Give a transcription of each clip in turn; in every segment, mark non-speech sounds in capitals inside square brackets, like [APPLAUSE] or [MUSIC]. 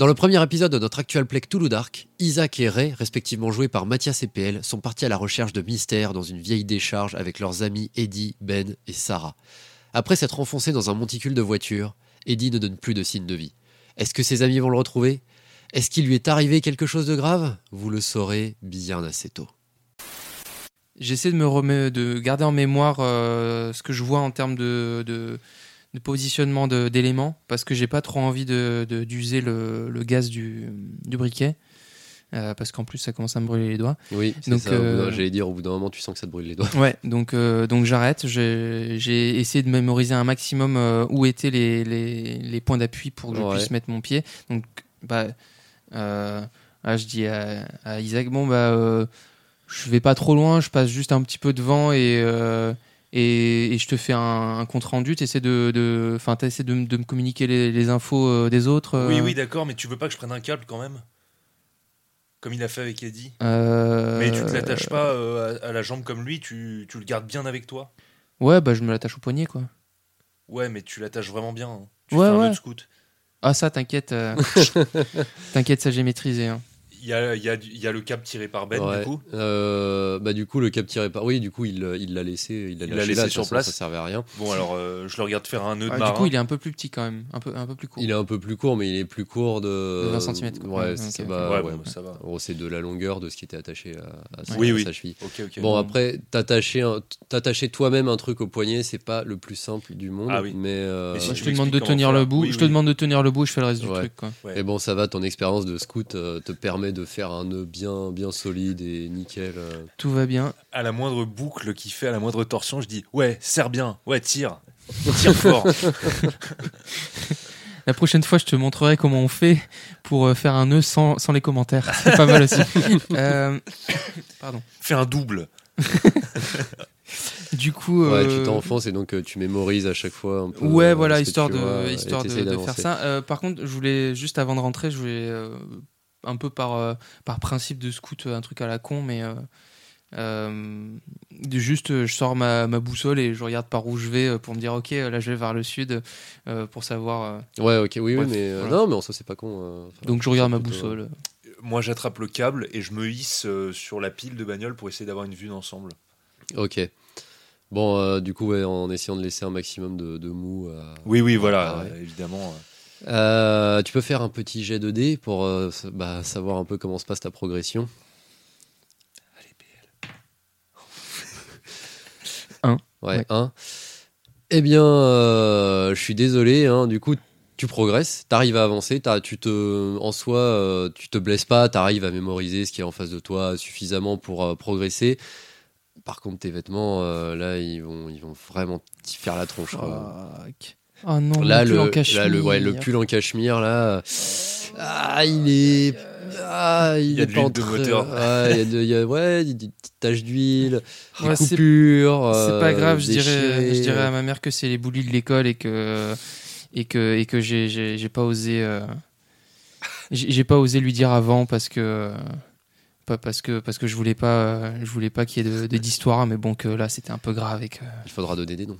Dans le premier épisode de notre actual play Toulouse Dark, Isaac et Ray, respectivement joués par Mathias et PL, sont partis à la recherche de mystères dans une vieille décharge avec leurs amis Eddie, Ben et Sarah. Après s'être enfoncés dans un monticule de voiture, Eddie ne donne plus de signe de vie. Est-ce que ses amis vont le retrouver? Est-ce qu'il lui est arrivé quelque chose de grave? Vous le saurez bien assez tôt. J'essaie de me remet- de garder en mémoire euh, ce que je vois en termes de, de positionnement de- d'éléments parce que j'ai pas trop envie de de- d'user le, le gaz du, du briquet euh, parce qu'en plus ça commence à me brûler les doigts. Oui, Donc, euh, J'allais dire, au bout d'un moment, tu sens que ça te brûle les doigts. Ouais, donc euh, donc j'arrête. J'ai j'ai essayé de mémoriser un maximum où étaient les, les, les points d'appui pour que je Ouais. puisse mettre mon pied. Donc bah là, je dis à, à Isaac bon bah je vais pas trop loin, je passe juste un petit peu devant et et, et je te fais un, un compte rendu. T'essaies de de enfin t'essaies de, me- de me communiquer les, les infos euh, des autres. euh, Oui, oui, d'accord, mais tu veux pas que je prenne un câble quand même? Comme il a fait avec Eddie euh, Mais tu te l'attaches pas à, à la jambe comme lui, tu, tu le gardes bien avec toi? Ouais bah je me l'attache au poignet quoi. Ouais, mais tu l'attaches vraiment bien. hein. Tu Ouais, fais un ouais. scout. Ah ça t'inquiète, [LAUGHS] t'inquiète ça j'ai maîtrisé. hein. Il y a, il y, a, du- il y a le câble tiré par Ben, Ouais. du coup. Euh, bah du coup le cap tiré par oui du coup il il l'a laissé il l'a Il l'a lâché laissé là, de sur place. ça servait à rien Bon, alors euh, je le regarde faire un nœud de Ah, marin. du coup il est un peu plus petit quand même, un peu un peu plus court. il est un peu plus court mais il est plus court de, De 20 centimètres, quoi. ouais Ouais, ça, ça va, ouais, ouais. bon, ça va. En gros c'est de la longueur de ce qui était attaché à, à sa, Oui, à oui. sa cheville bon après t'attacher toi-même un truc au poignet c'est pas le plus simple du monde Ah oui. mais, euh, Mais si je te demande de tenir le bout, je te demande de tenir le bout, je fais le reste du Ouais. truc quoi. Ouais. et bon ça va ton expérience de scout te permet de faire un nœud bien bien solide et nickel euh. Tout va bien. À la moindre boucle qu'il fait, à la moindre torsion, je dis Ouais, serre bien, ouais, tire, tire fort. [LAUGHS] La prochaine fois, je te montrerai comment on fait pour euh, faire un nœud sans, sans les commentaires. C'est pas mal aussi. [LAUGHS] Euh, Pardon. Fais un double. [LAUGHS] Du coup. ouais euh, tu t'enfonces et donc euh, tu mémorises à chaque fois un peu Ouais, euh, voilà, histoire vois, de, histoire de, faire ça. Euh, par contre, je voulais juste avant de rentrer, je voulais euh, un peu par, euh, par principe de scout, un truc à la con, mais euh, euh, de juste, euh, je sors ma, ma boussole et je regarde par où je vais euh, pour me dire, ok, là je vais vers le sud euh, pour savoir. euh, ouais ok oui mais euh, voilà. non mais en soi c'est pas con euh, enfin, donc je ça regarde ma boussole. Moi, j'attrape le câble et je me hisse euh, sur la pile de bagnole pour essayer d'avoir une vue d'ensemble. Ok. Bon, euh, du coup, ouais, en essayant de laisser un maximum de, de mou. Oui, oui, voilà, euh, évidemment. Euh, tu peux faire un petit jet de dés pour euh, bah, savoir un peu comment se passe ta progression. Allez, PL. [LAUGHS] Un. Ouais, Ouais. un. Eh bien, euh, je suis désolé. hein, du coup, tu progresses, t'arrives à avancer, t'as- tu te, en soi, euh, tu te blesses pas, t'arrives à mémoriser ce qui est en face de toi suffisamment pour euh, progresser. Par contre, tes vêtements, euh, là, ils vont, ils vont vraiment t'y faire la tronche. Fuck. Oh non, Là, le, le, pull en là, cachemire. le, ouais, le pull en cachemire, là. Ah, il est. Ah, il, Il y a est de pas l'huile de moteur. Ouais, [LAUGHS] il y a, de- il y a- ouais, des, petites taches d'huile, des Ouais, c'est- coupures. C'est pas euh, grave, je dirais, je dirais à ma mère que c'est les boulis de l'école et que et que et que j'ai pas osé euh, j'ai pas osé lui dire avant parce que pas parce que parce que je voulais pas je voulais pas qu'il y ait de- de- d'histoire mais bon que là c'était un peu grave et que Il faudra donner des noms.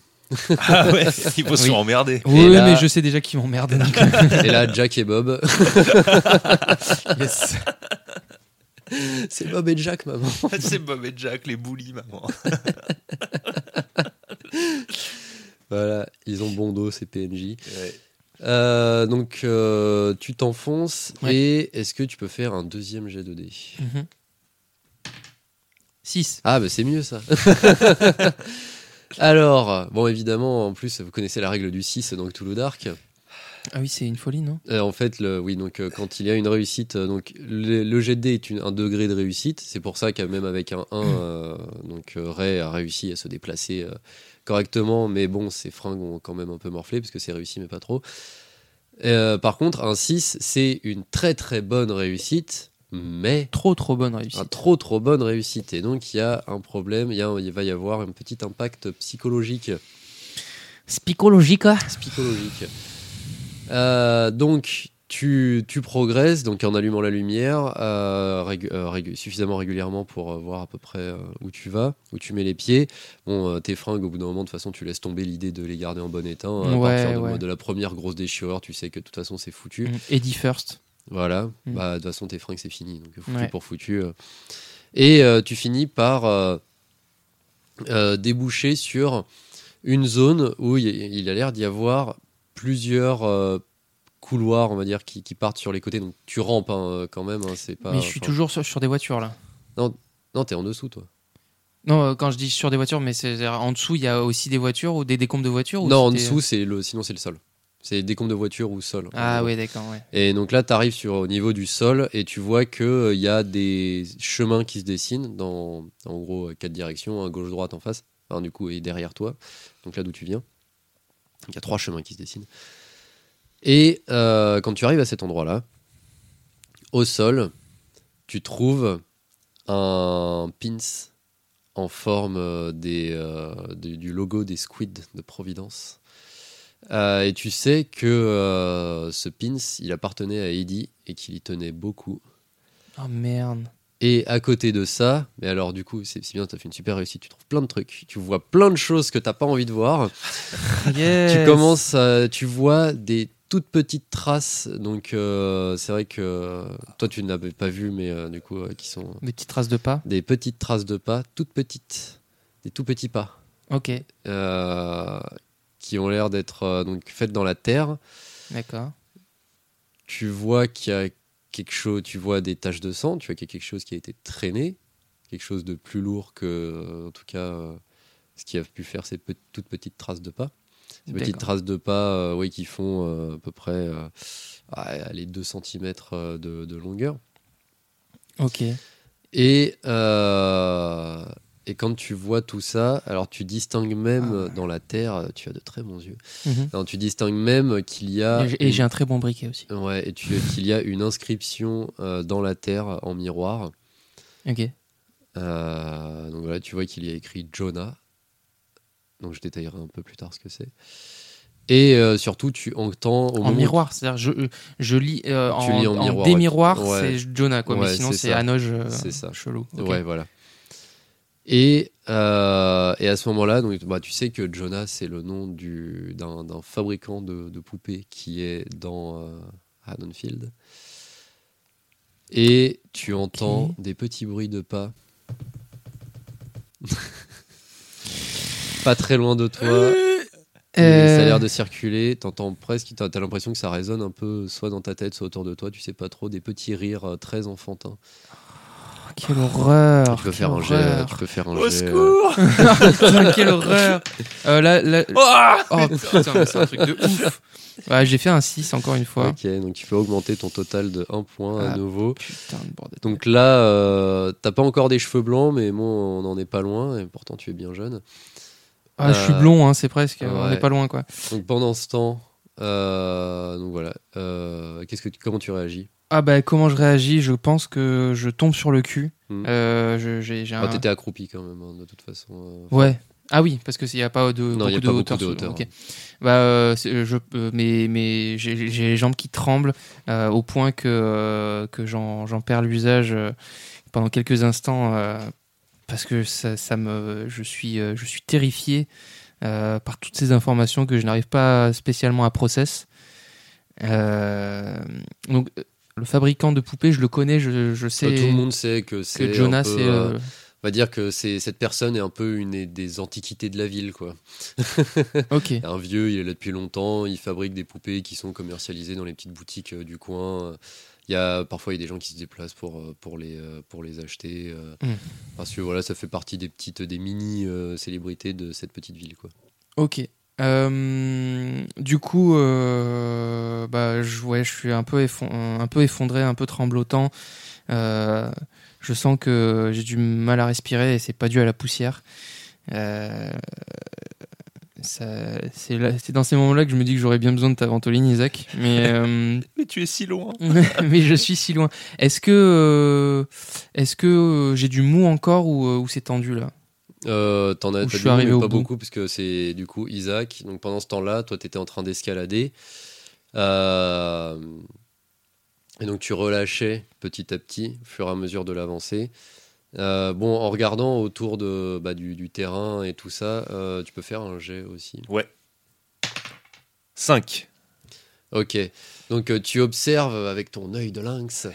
Ah ouais, il faut se Oui. emmerder. oui là- mais je sais déjà qui m'emmerde Et là, Jack et Bob. [LAUGHS] yes. C'est Bob et Jack, maman. [LAUGHS] C'est Bob et Jack, les boulis, maman. [LAUGHS] Voilà, ils ont bon dos, ces PNJ. Ouais. Euh, donc, euh, tu t'enfonces. Ouais. Et est-ce que tu peux faire un deuxième jet de dés? 6 Ah, bah c'est mieux ça. Alors, bon, évidemment, en plus, vous connaissez la règle du 6 dans Toulouse Dark. ah oui c'est une folie non? Euh, en fait, le, oui, donc euh, quand il y a une réussite, euh, donc le, le jet de dés est une- un degré de réussite. C'est pour ça qu'à même avec un 1, [CLEARS THROAT] euh, donc Ray a réussi à se déplacer correctement, mais bon, ses fringues ont quand même un peu morflé parce que c'est réussi, mais pas trop. Par contre, un 6, c'est une très très bonne réussite, mais trop trop bonne réussite un trop trop bonne réussite. Et donc, il y a un problème, il, y a- il va y avoir un petit impact psychologique psychologique quoi psychologique. Euh, donc, tu, tu progresses donc en allumant la lumière euh, régu- euh, régu- suffisamment régulièrement pour euh, voir à peu près où tu vas, où tu mets les pieds. Bon, tes fringues, au bout d'un moment, de toute façon, tu laisses tomber l'idée de les garder en bon état. hein. à partir de, ouais. de la première grosse déchirure, tu sais que de toute façon, c'est foutu. Eddie First Voilà. Mm. Bah, de toute façon, tes fringues, c'est fini. Donc, foutu Ouais. pour foutu. euh. Et euh, tu finis par euh, euh, déboucher sur une zone où il a l'air d'y avoir plusieurs couloirs, on va dire, qui, qui partent sur les côtés. Donc, tu rampes hein, quand même. hein, c'est pas, mais je suis enfin- toujours sur, sur des voitures là. Non, t'es en dessous, toi. Non, quand je dis sur des voitures, mais c'est en dessous, il y a aussi des voitures ou des décombres de voitures ou non, en dessous, c'est le, sinon, c'est le sol. C'est décompte de voiture ou sol. Ah oui, d'accord, ouais. Et donc là, tu arrives sur, au niveau du sol et tu vois qu'il y a des chemins qui se dessinent dans, en gros, euh, quatre directions, à gauche-droite en face, enfin, du coup, et derrière toi, donc là d'où tu viens. Il y a trois chemins qui se dessinent. Et euh, quand tu arrives à cet endroit-là, au sol, tu trouves un pins en forme euh, des, euh, des- du logo des squids de Providence. Euh, et tu sais que euh, ce pins, il appartenait à Eddie et qu'il y tenait beaucoup. Oh merde. Et à côté de ça, mais alors du coup, c'est bien, tu as fait une super réussite, tu trouves plein de trucs, tu vois plein de choses que t'as pas envie de voir. [LAUGHS] Yes. Tu commences, à- tu vois des toutes petites traces, donc euh, c'est vrai que toi tu ne l'avais pas vu, mais du coup, qui sont Des petites traces de pas. des petites traces de pas, toutes petites, des tout petits pas, Ok, euh, qui ont l'air d'être euh, donc faites dans la terre. d'accord. tu vois qu'il y a quelque chose, tu vois des taches de sang, tu vois qu'il y a quelque chose qui a été traîné, quelque chose de plus lourd que, euh, en tout cas, euh, ce qui a pu faire ces pe- toutes petites traces de pas. Ces petites traces de pas, euh, oui, qui font euh, à peu près euh, les 2 cm de, de longueur. Ok. Et, et quand tu vois tout ça, alors tu distingues même Ah. dans la terre, tu as de très bons yeux, alors, tu distingues même qu'il y a... Et j'ai- une- un très bon briquet aussi. Ouais, et tu, qu'il y a une inscription euh, dans la terre en miroir. Ok. Euh, donc voilà, tu vois qu'il y a écrit Jonah. Donc je détaillerai un peu plus tard ce que c'est. Et euh, surtout, tu entends au En miroir, c'est-à-dire je, je lis euh, Tu en, lis en en miroir, démiroir, ouais. c'est Jonah quoi, Ouais, mais sinon c'est c'est ça. Anoge euh, C'est ça. chelou. Ok. Ouais, voilà. Et, euh, et à ce moment-là, donc, bah, tu sais que Jonah, c'est le nom du- d'un d'un fabricant de, de poupées qui est dans euh, Haddonfield. Et tu entends des petits bruits de pas. [LAUGHS] Pas très loin de toi. Euh, Ça a l'air de circuler. T'entends presque. T'as as, l'impression que ça résonne un peu, soit dans ta tête, soit autour de toi. Tu sais pas trop. Des petits rires euh, très enfantins. Quelle horreur tu peux faire un jet. Tu peux faire un Au jet, euh, secours [LAUGHS] Putain, quelle horreur Euh, là, là- Oh putain, mais c'est un truc de ouf [LAUGHS] Ouais, j'ai fait un 6 encore une fois. Ok, donc tu peux augmenter ton total de 1 point à Ah. nouveau. Putain de bordel. Donc là, euh, t'as pas encore des cheveux blancs, mais bon, on n'en est pas loin, et pourtant tu es bien jeune. Ah, je suis Euh, blond, hein, c'est presque. On ouais. est pas loin, quoi. Donc pendant ce temps, euh, donc voilà, euh, qu'est-ce que tu- comment tu réagis? Ah bah comment je réagis? Je pense que je tombe sur le cul. Hmm. Euh, Ah, un... T'étais accroupi quand même, hein, de toute façon. euh. Ouais. Ah oui, parce qu'il n'y a pas de, Non, y a beaucoup, pas de beaucoup hauteur. de hauteur, hein. Bah, euh, je, euh, mais mais j'ai les jambes qui tremblent au point que, que j'en j'en perds l'usage pendant quelques instants parce que ça, ça me, je, suis, je suis terrifié par toutes ces informations que je n'arrive pas spécialement à process. Donc, le fabricant de poupées, je le connais, je, je sais Euh, Tout le monde sait que c'est. Jonas, peu, euh, euh, On va dire que c'est cette personne est un peu une des antiquités de la ville, quoi. [LAUGHS] Ok. Un vieux, il est là depuis longtemps, il fabrique des poupées qui sont commercialisées dans les petites boutiques euh, du coin. Il y a parfois il y a des gens qui se déplacent pour euh, pour les euh, pour les acheter euh, Mm. parce que voilà, ça fait partie des petites des mini euh, célébrités de cette petite ville, quoi. Ok. Euh, du coup, euh, bah, je, ouais, je suis un peu, un peu effondré, un peu tremblotant. Euh, je sens que j'ai du mal à respirer et c'est pas dû à la poussière. C'est dans ces moments-là que je me dis que j'aurais bien besoin de ta ventoline, Isaac. Mais, [LAUGHS] Mais tu es si loin. [LAUGHS] mais je suis si loin. Est-ce que, est-ce que j'ai du mou encore ou, ou c'est tendu là? Euh, T'en as Où t'as je suis du monde, arrivé mais au pas bout. beaucoup parce que c'est du coup Isaac. Donc pendant ce temps-là, toi t'étais en train d'escalader. Euh, Et donc tu relâchais petit à petit au fur et à mesure de l'avancée. Euh, bon, en regardant autour de, bah, du, du terrain et tout ça, euh, tu peux faire un jet aussi. 5. Ok. Donc euh, tu observes avec ton œil de lynx.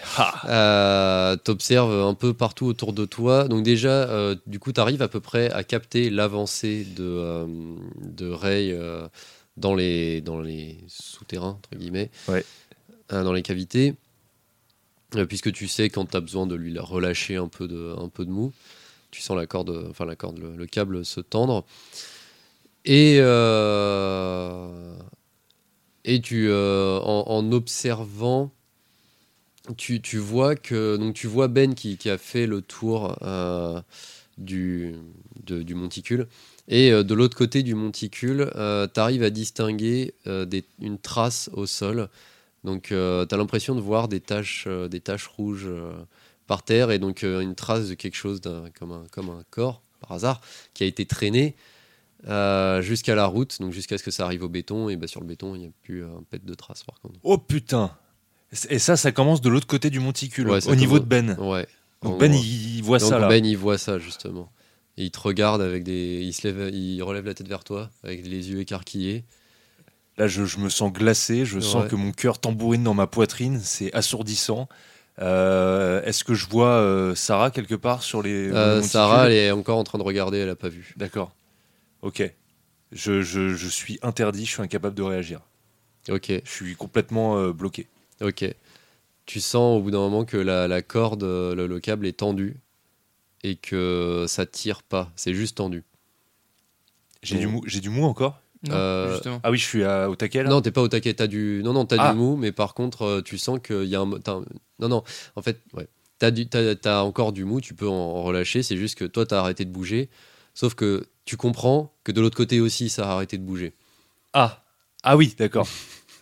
Euh, t'observes un peu partout autour de toi. Donc déjà, euh, du coup, tu arrives à peu près à capter l'avancée de, euh, de Ray dans les, dans les souterrains, entre guillemets, Ouais. Dans les cavités. Puisque tu sais quand tu as besoin de lui relâcher un peu de, un peu de mou. Tu sens la corde, enfin la corde, le, le câble se tendre. Et, euh, et tu, euh, en, observant, tu, tu vois que donc tu vois Ben qui, qui a fait le tour euh, du, du monticule. Et euh, de l'autre côté du monticule, tu arrives à distinguer euh, des- une trace au sol. Donc tu as l'impression de voir des taches, euh, des taches rouges euh, par terre et donc euh, une trace de quelque chose comme, un, comme un corps, par hasard, qui a été traîné euh, jusqu'à la route, donc jusqu'à ce que ça arrive au béton. Et bah, sur le béton, il n'y a plus un pet de trace par contre. Oh putain Et ça, ça commence de l'autre côté du monticule, Ouais, au niveau de Ben. Ouais. Donc En Ben, il, voit Donc ça là. Ben il voit ça justement. Et il te regarde avec des. Il se lève, il relève la tête vers toi avec les yeux écarquillés. Là, je, je me sens glacé, je sens que mon cœur tambourine dans ma poitrine, c'est assourdissant. Euh, Est-ce que je vois euh, Sarah quelque part sur les. Euh, Sarah elle est encore en train de regarder, elle a pas vu. D'accord. Ok. Je, je- je suis interdit, je suis incapable de réagir. Ok, Je suis complètement euh, bloqué. ok. Tu sens au bout d'un moment que la, la corde, euh, le, le câble est tendu et que ça tire pas, c'est juste tendu. J'ai Bon. du, mou- j'ai du mou encore? Non, Euh. Ah oui, je suis à- au taquet là? Non, t'es pas au taquet, t'as du. Non, non, t'as Ah. du mou, mais par contre, euh, tu sens qu'il y a un. Non, non, en fait, ouais. T'as, du... t'as, t'as encore du mou, tu peux en, en relâcher, c'est juste que toi, t'as arrêté de bouger. Sauf que tu comprends que de l'autre côté aussi, ça a arrêté de bouger. Ah Ah oui, d'accord. [LAUGHS]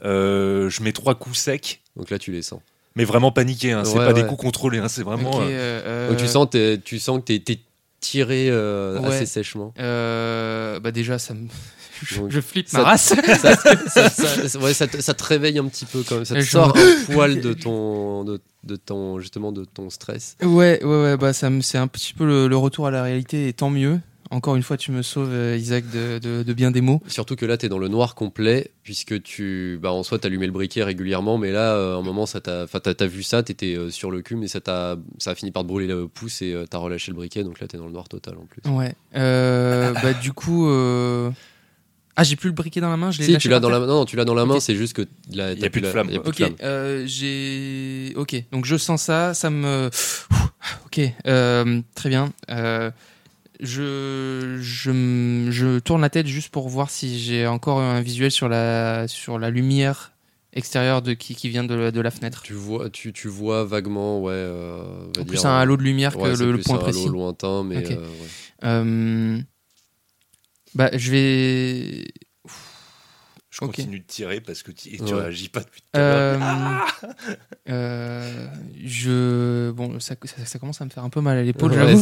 Euh, je mets trois coups secs, Donc là, tu les sens. mais vraiment paniqué. Hein. C'est Ouais, pas des ouais. coups contrôlés, hein. c'est vraiment. Ok, euh, euh, Donc tu sens, t'es- tu sens que t'es, t'es tiré euh, Ouais. assez sèchement. euh, bah déjà, ça me. [LAUGHS] je, Donc, je flippe ça- ma race. [LAUGHS] ça, ça- ça- ouais, ça te, ça te réveille un petit peu quand même. Ça te Je- sort un poil de ton, de, de ton, justement, de ton stress. Ouais, ouais, ouais, bah ça me, c'est un petit peu le, le retour à la réalité et tant mieux. Encore une fois, tu me sauves, euh, Isaac, de, de, de bien des mots. Surtout que là, tu es dans le noir complet, puisque tu, bah, en soi, tu allumé le briquet régulièrement, mais là, euh, à un moment, ça t'a, enfin, t'as, vu ça, tu étais sur le cul, mais ça, t'a, ça a fini par te brûler le pouce et tu t'as relâché le briquet, donc là, tu es dans le noir total en plus. Ouais. Euh, bah du coup, euh... ah, j'ai plus le briquet dans la main. Je l'ai Si, tu l'as dans la, non, non, tu l'as dans la main, c'est juste que là, Y a t'as plus de la- flamme, Ok, flamme. euh, j'ai. Ok, donc je sens ça, ça me. Ok, euh, très bien. Euh, je, je, je tourne la tête juste pour voir si j'ai encore un visuel sur la, sur la lumière extérieure de, qui, qui vient de, la- de la fenêtre. Tu vois, tu, tu vois vaguement, ouais. euh, va plus, dire, un halo de lumière ouais, que le, point un halo précis. lointain, mais euh, ouais. Euh, bah, je vais. Je Ok. continue de tirer parce que tu, tu Ouais. réagis pas depuis tout à l'heure. Euh, euh, je bon ça, ça, ça commence à me faire un peu mal à l'épaule Ouais,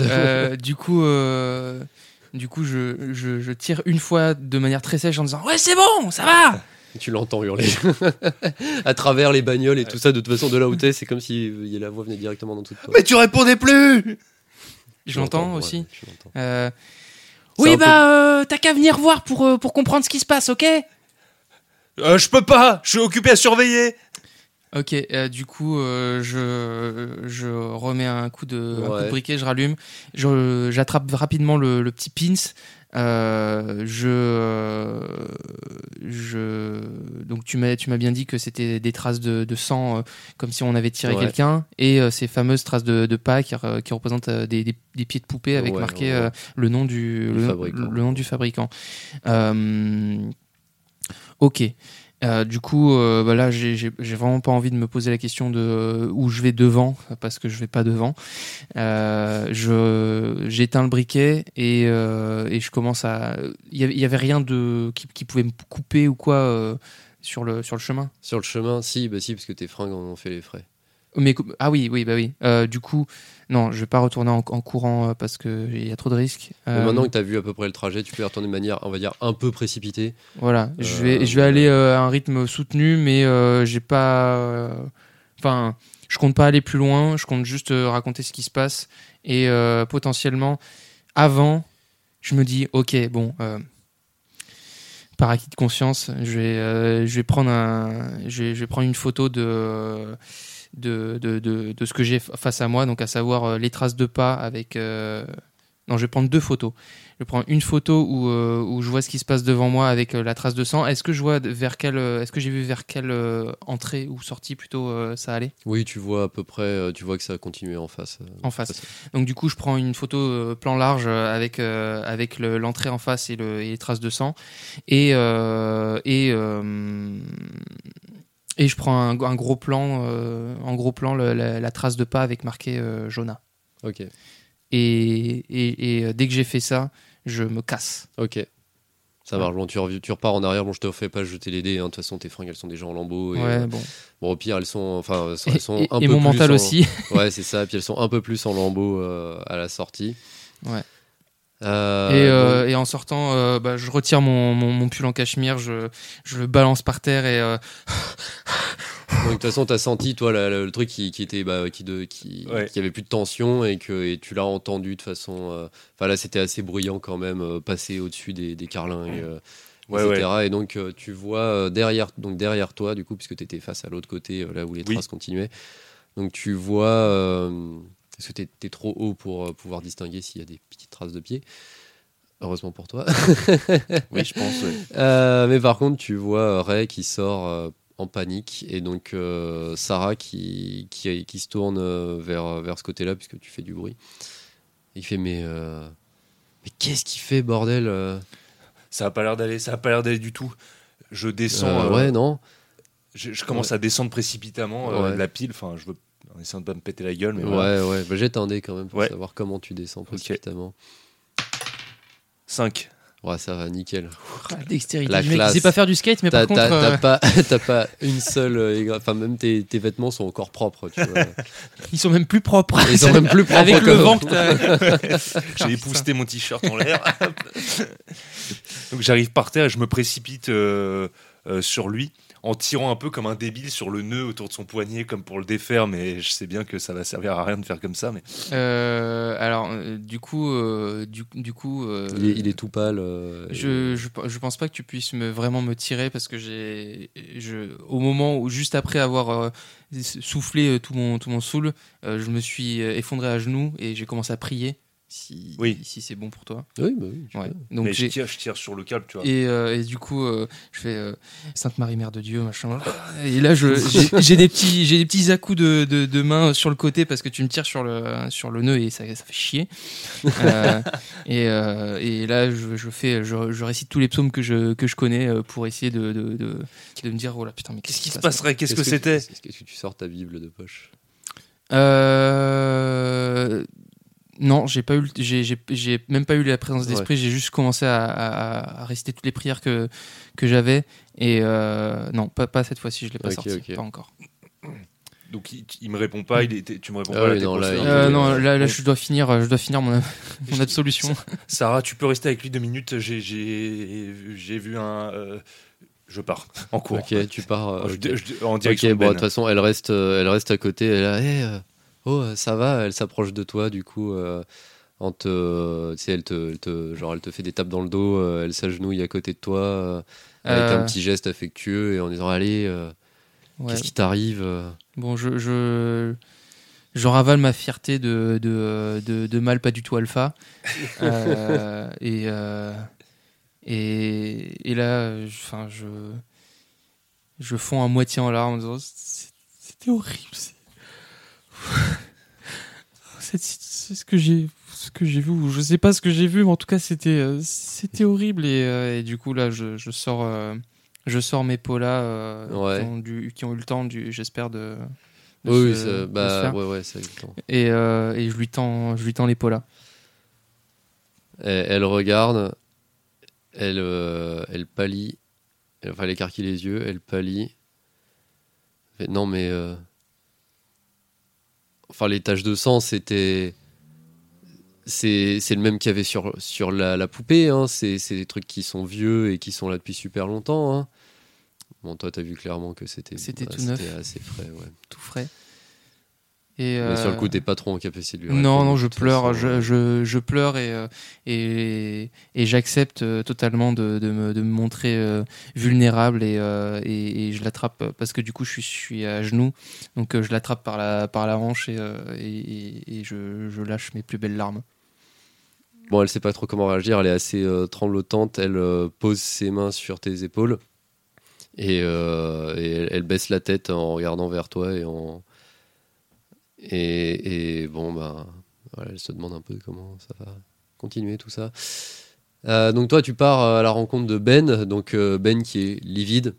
Euh, du coup euh, du coup je, je, je tire une fois de manière très sèche en disant ouais c'est bon ça va Tu l'entends hurler [LAUGHS] à travers les bagnoles et tout ça. De toute façon, de là où t'es, c'est comme si euh, la voix venait directement dans toute. Mais tu répondais plus je l'entends aussi. Euh, oui peu- bah euh, t'as qu'à venir voir pour, euh, pour comprendre ce qui se passe ok? Euh, Je peux pas Je suis occupé à surveiller Ok, euh, du coup, euh, je, je remets un coup, de, un coup de Ouais. briquet, je rallume, je- j'attrape rapidement le, le petit pins, euh, je, je, donc tu m'as, tu m'as bien dit que c'était des traces de, de sang, comme si on avait tiré Ouais. quelqu'un, et ces fameuses traces de, de pas qui, qui représentent des, des- des pieds de poupée avec Ouais, marqué ouais. le nom du, le nom du fabricant. Ok. Euh, du coup, euh, bah là, j'ai vraiment pas envie de me poser la question de euh, où je vais devant, parce que je vais pas devant. J'éteins le briquet et, et je commence à. Il y avait, il y avait rien de qui, qui pouvait me couper ou quoi sur le sur le chemin. Sur le chemin, si, bah si, parce que tes fringues en ont fait les frais. Mais ah oui, oui, bah oui. Du coup, non, je vais pas retourner en, en courant euh, parce que il y a trop de risques. Euh, maintenant que tu as vu à peu près le trajet, tu peux y retourner de manière, on va dire, un peu précipitée. Voilà, je Euh, vais, je vais aller à un rythme soutenu, mais j'ai pas. Enfin, je compte pas aller plus loin. Je compte juste raconter ce qui se passe et potentiellement avant, je me dis, ok, bon, par acquis de conscience, je vais, euh, je vais prendre un, je vais, je vais prendre une photo de de, de, de, de ce que j'ai face à moi, donc à savoir euh, les traces de pas avec. euh, Non, je vais prendre deux photos. Je prends une photo où, euh, où je vois ce qui se passe devant moi avec euh, la trace de sang. Est-ce que je vois vers quelle, euh, est-ce que j'ai vu vers quelle entrée ou sortie plutôt ça allait? Oui, tu vois à peu près, tu vois que ça a continué en face. en face. Donc du coup, je prends une photo plan large avec avec le- l'entrée en face et, le, et les traces de sang et et et je prends un, un gros plan euh, en gros plan le- la, la trace de pas avec marqué euh, Jonah. Ok, Et, et, et, euh, dès que j'ai fait ça, je me casse. ok. Ça marche. Bon, tu, tu repars en arrière. Bon, je te fais pas jeter les dés. hein. De toute façon, tes fringues, elles sont déjà en lambeaux. Et, Ouais, euh, bon. bon, au pire, elles sont, enfin, elles sont, elles sont et- un et peu mon plus mental en- aussi. [LAUGHS] Ouais, c'est ça. Puis elles sont un peu plus en lambeaux euh, à la sortie. Ouais. Euh, et, euh, et en sortant, euh, bah, je retire mon, mon, mon pull en cachemire, je, je le balance par terre et euh, Donc, de toute façon, t'as senti, toi, la- la- le truc qui, qui était, bah, qui, de, qui, Ouais. qui avait plus de tension et que et tu l'as entendu de façon. euh, Enfin, là, c'était assez bruyant quand même, euh, passer au-dessus des, des carlingues, euh, Ouais, etc. Et donc, euh, tu vois euh, derrière, donc derrière toi, du coup, puisque tu étais face à l'autre côté, euh, là où les Oui. traces continuaient. Donc, tu vois. Parce que t'es es trop haut pour euh, pouvoir distinguer s'il y a des petites traces de pieds? Heureusement pour toi. [LAUGHS] Oui, je pense. Euh, mais par contre, tu vois euh, Ray qui sort en panique et donc euh, Sarah qui, qui, qui se tourne vers, vers ce côté-là puisque tu fais du bruit. Il fait mais euh, mais qu'est-ce qu'il fait bordel Ça a pas l'air d'aller. Ça a pas l'air d'aller du tout. Je descends. Ouais non. je, je commence à descendre précipitamment Ouais. de la pile. Enfin, je veux en essayant de pas me péter la gueule, mais Ouais voilà. ouais. Bah, dé quand même pour Ouais. savoir comment tu descends précipitamment. 5. Ouais ça va nickel. la dextérité. La du mec. classe. Il sait pas faire du skate, mais T'as par contre, t'as- euh, t'as pas [LAUGHS] t'as pas une seule euh, enfin même tes, tes vêtements sont encore propres tu vois. [LAUGHS] ils sont même plus propres. Ils sont même plus [LAUGHS] propres Avec le vent que t'as. J'ai épousté mon t-shirt en l'air. Donc j'arrive par terre et je me précipite euh, euh, sur lui en tirant un peu comme un débile sur le nœud autour de son poignet comme pour le défaire mais je sais bien que ça va servir à rien de faire comme ça mais Euh, alors, euh, du coup, euh, du, du coup, euh, Il est, il est tout pâle. euh, Je, je, je pense pas que tu puisses me, vraiment me tirer parce que j'ai, je, au moment où, juste après avoir euh, soufflé tout mon, tout mon soul, euh, je me suis effondré à genoux et j'ai commencé à prier si, Oui. si c'est bon pour toi. Oui, bah oui. Ouais. Donc mais je tire, je tire sur le câble tu vois et, euh, et du coup, euh, je fais euh, Sainte Marie Mère de Dieu, machin. Et là, je, j'ai, des petits, j'ai des petits à-coups de, de, de main sur le côté parce que tu me tires sur le, sur le nœud et ça, ça fait chier. Euh, et, euh, et là, je, je fais, je, je récite tous les psaumes que je, que je connais pour essayer de, de, de, de me dire, oh là putain, mais qu'est-ce qui se passe passerait? qu'est-ce que c'était? Est-ce que tu sors ta Bible de poche? Euh, non, j'ai pas eu, j'ai, j'ai, j'ai même pas eu la présence d'esprit. J'ai juste commencé à, à, à réciter toutes les prières que que j'avais. Et euh, non, pas, pas cette fois-ci. Je l'ai pas Ok, sorti, pas encore. donc il, il me répond pas il était, tu me réponds Ah pas oui, là, non, là, Euh, non, là, je dois finir, je dois finir mon, [LAUGHS] mon absolution. Sarah tu peux rester avec lui deux minutes j'ai j'ai j'ai vu un euh, je pars en cours Ok, tu pars. euh, [LAUGHS] Je- ok. je- en direction Ok, de bon, de Ben. toute façon, elle reste, euh, elle reste à côté. Elle a, oh, ça va. Elle s'approche de toi, du coup. euh, en te, elle te, elle te- genre, elle te fait des tapes dans le dos. euh, elle s'agenouille à côté de toi euh, avec un petit geste affectueux et en disant, allez, ouais. qu'est-ce qui t'arrive Bon, je, je, je ravale ma fierté de, de, de, de mâle pas du tout alpha. [LAUGHS] Euh, et, euh, et, et là, je- enfin, je, je fonds à moitié en larmes en disant C'était horrible. [LAUGHS] c'est- ce que j'ai ce que j'ai vu je sais pas ce que j'ai vu mais en tout cas c'était euh, c'était horrible et, euh, et du coup là je, je sors euh, je sors mes polas euh, Ouais. qui, ont du- qui ont eu le temps du j'espère de, de Oui, se- ça- de se bah, faire. ouais, ouais, ça a eu le temps. et, euh, et je lui tends je lui tends les polas Elle, elle regarde, elle, euh, elle pâlit, elle, enfin, elle écarquille les yeux, elle pâlit. Elle fait, non, mais. Enfin, les taches de sang, c'était. C'est c'est le même qu'il y avait sur, sur la, la poupée. Hein. C'est des trucs qui sont vieux et qui sont là depuis super longtemps. hein. Bon, toi, t'as vu clairement que c'était C'était tout neuf. Assez frais, ouais. tout frais Et, Mais sur le euh, coup, t'es pas trop en capacité de lui Non, répondre, non, je pleure, façon. je, je, je pleure et, euh, et, et j'accepte euh, totalement de, de, me, de me montrer euh, vulnérable et, euh, et, et je l'attrape parce que du coup je suis, je suis à genoux, donc euh, je l'attrape par la, par la hanche et, euh, et, et- et je, je lâche mes plus belles larmes. Bon, elle sait pas trop comment réagir, elle est assez euh, tremblotante, elle euh, pose ses mains sur tes épaules et, euh, et elle, elle baisse la tête en regardant vers toi et en et, bon bah elle se demande un peu comment ça va continuer tout ça. Euh, donc toi tu pars à la rencontre de Ben, donc euh, Ben qui est livide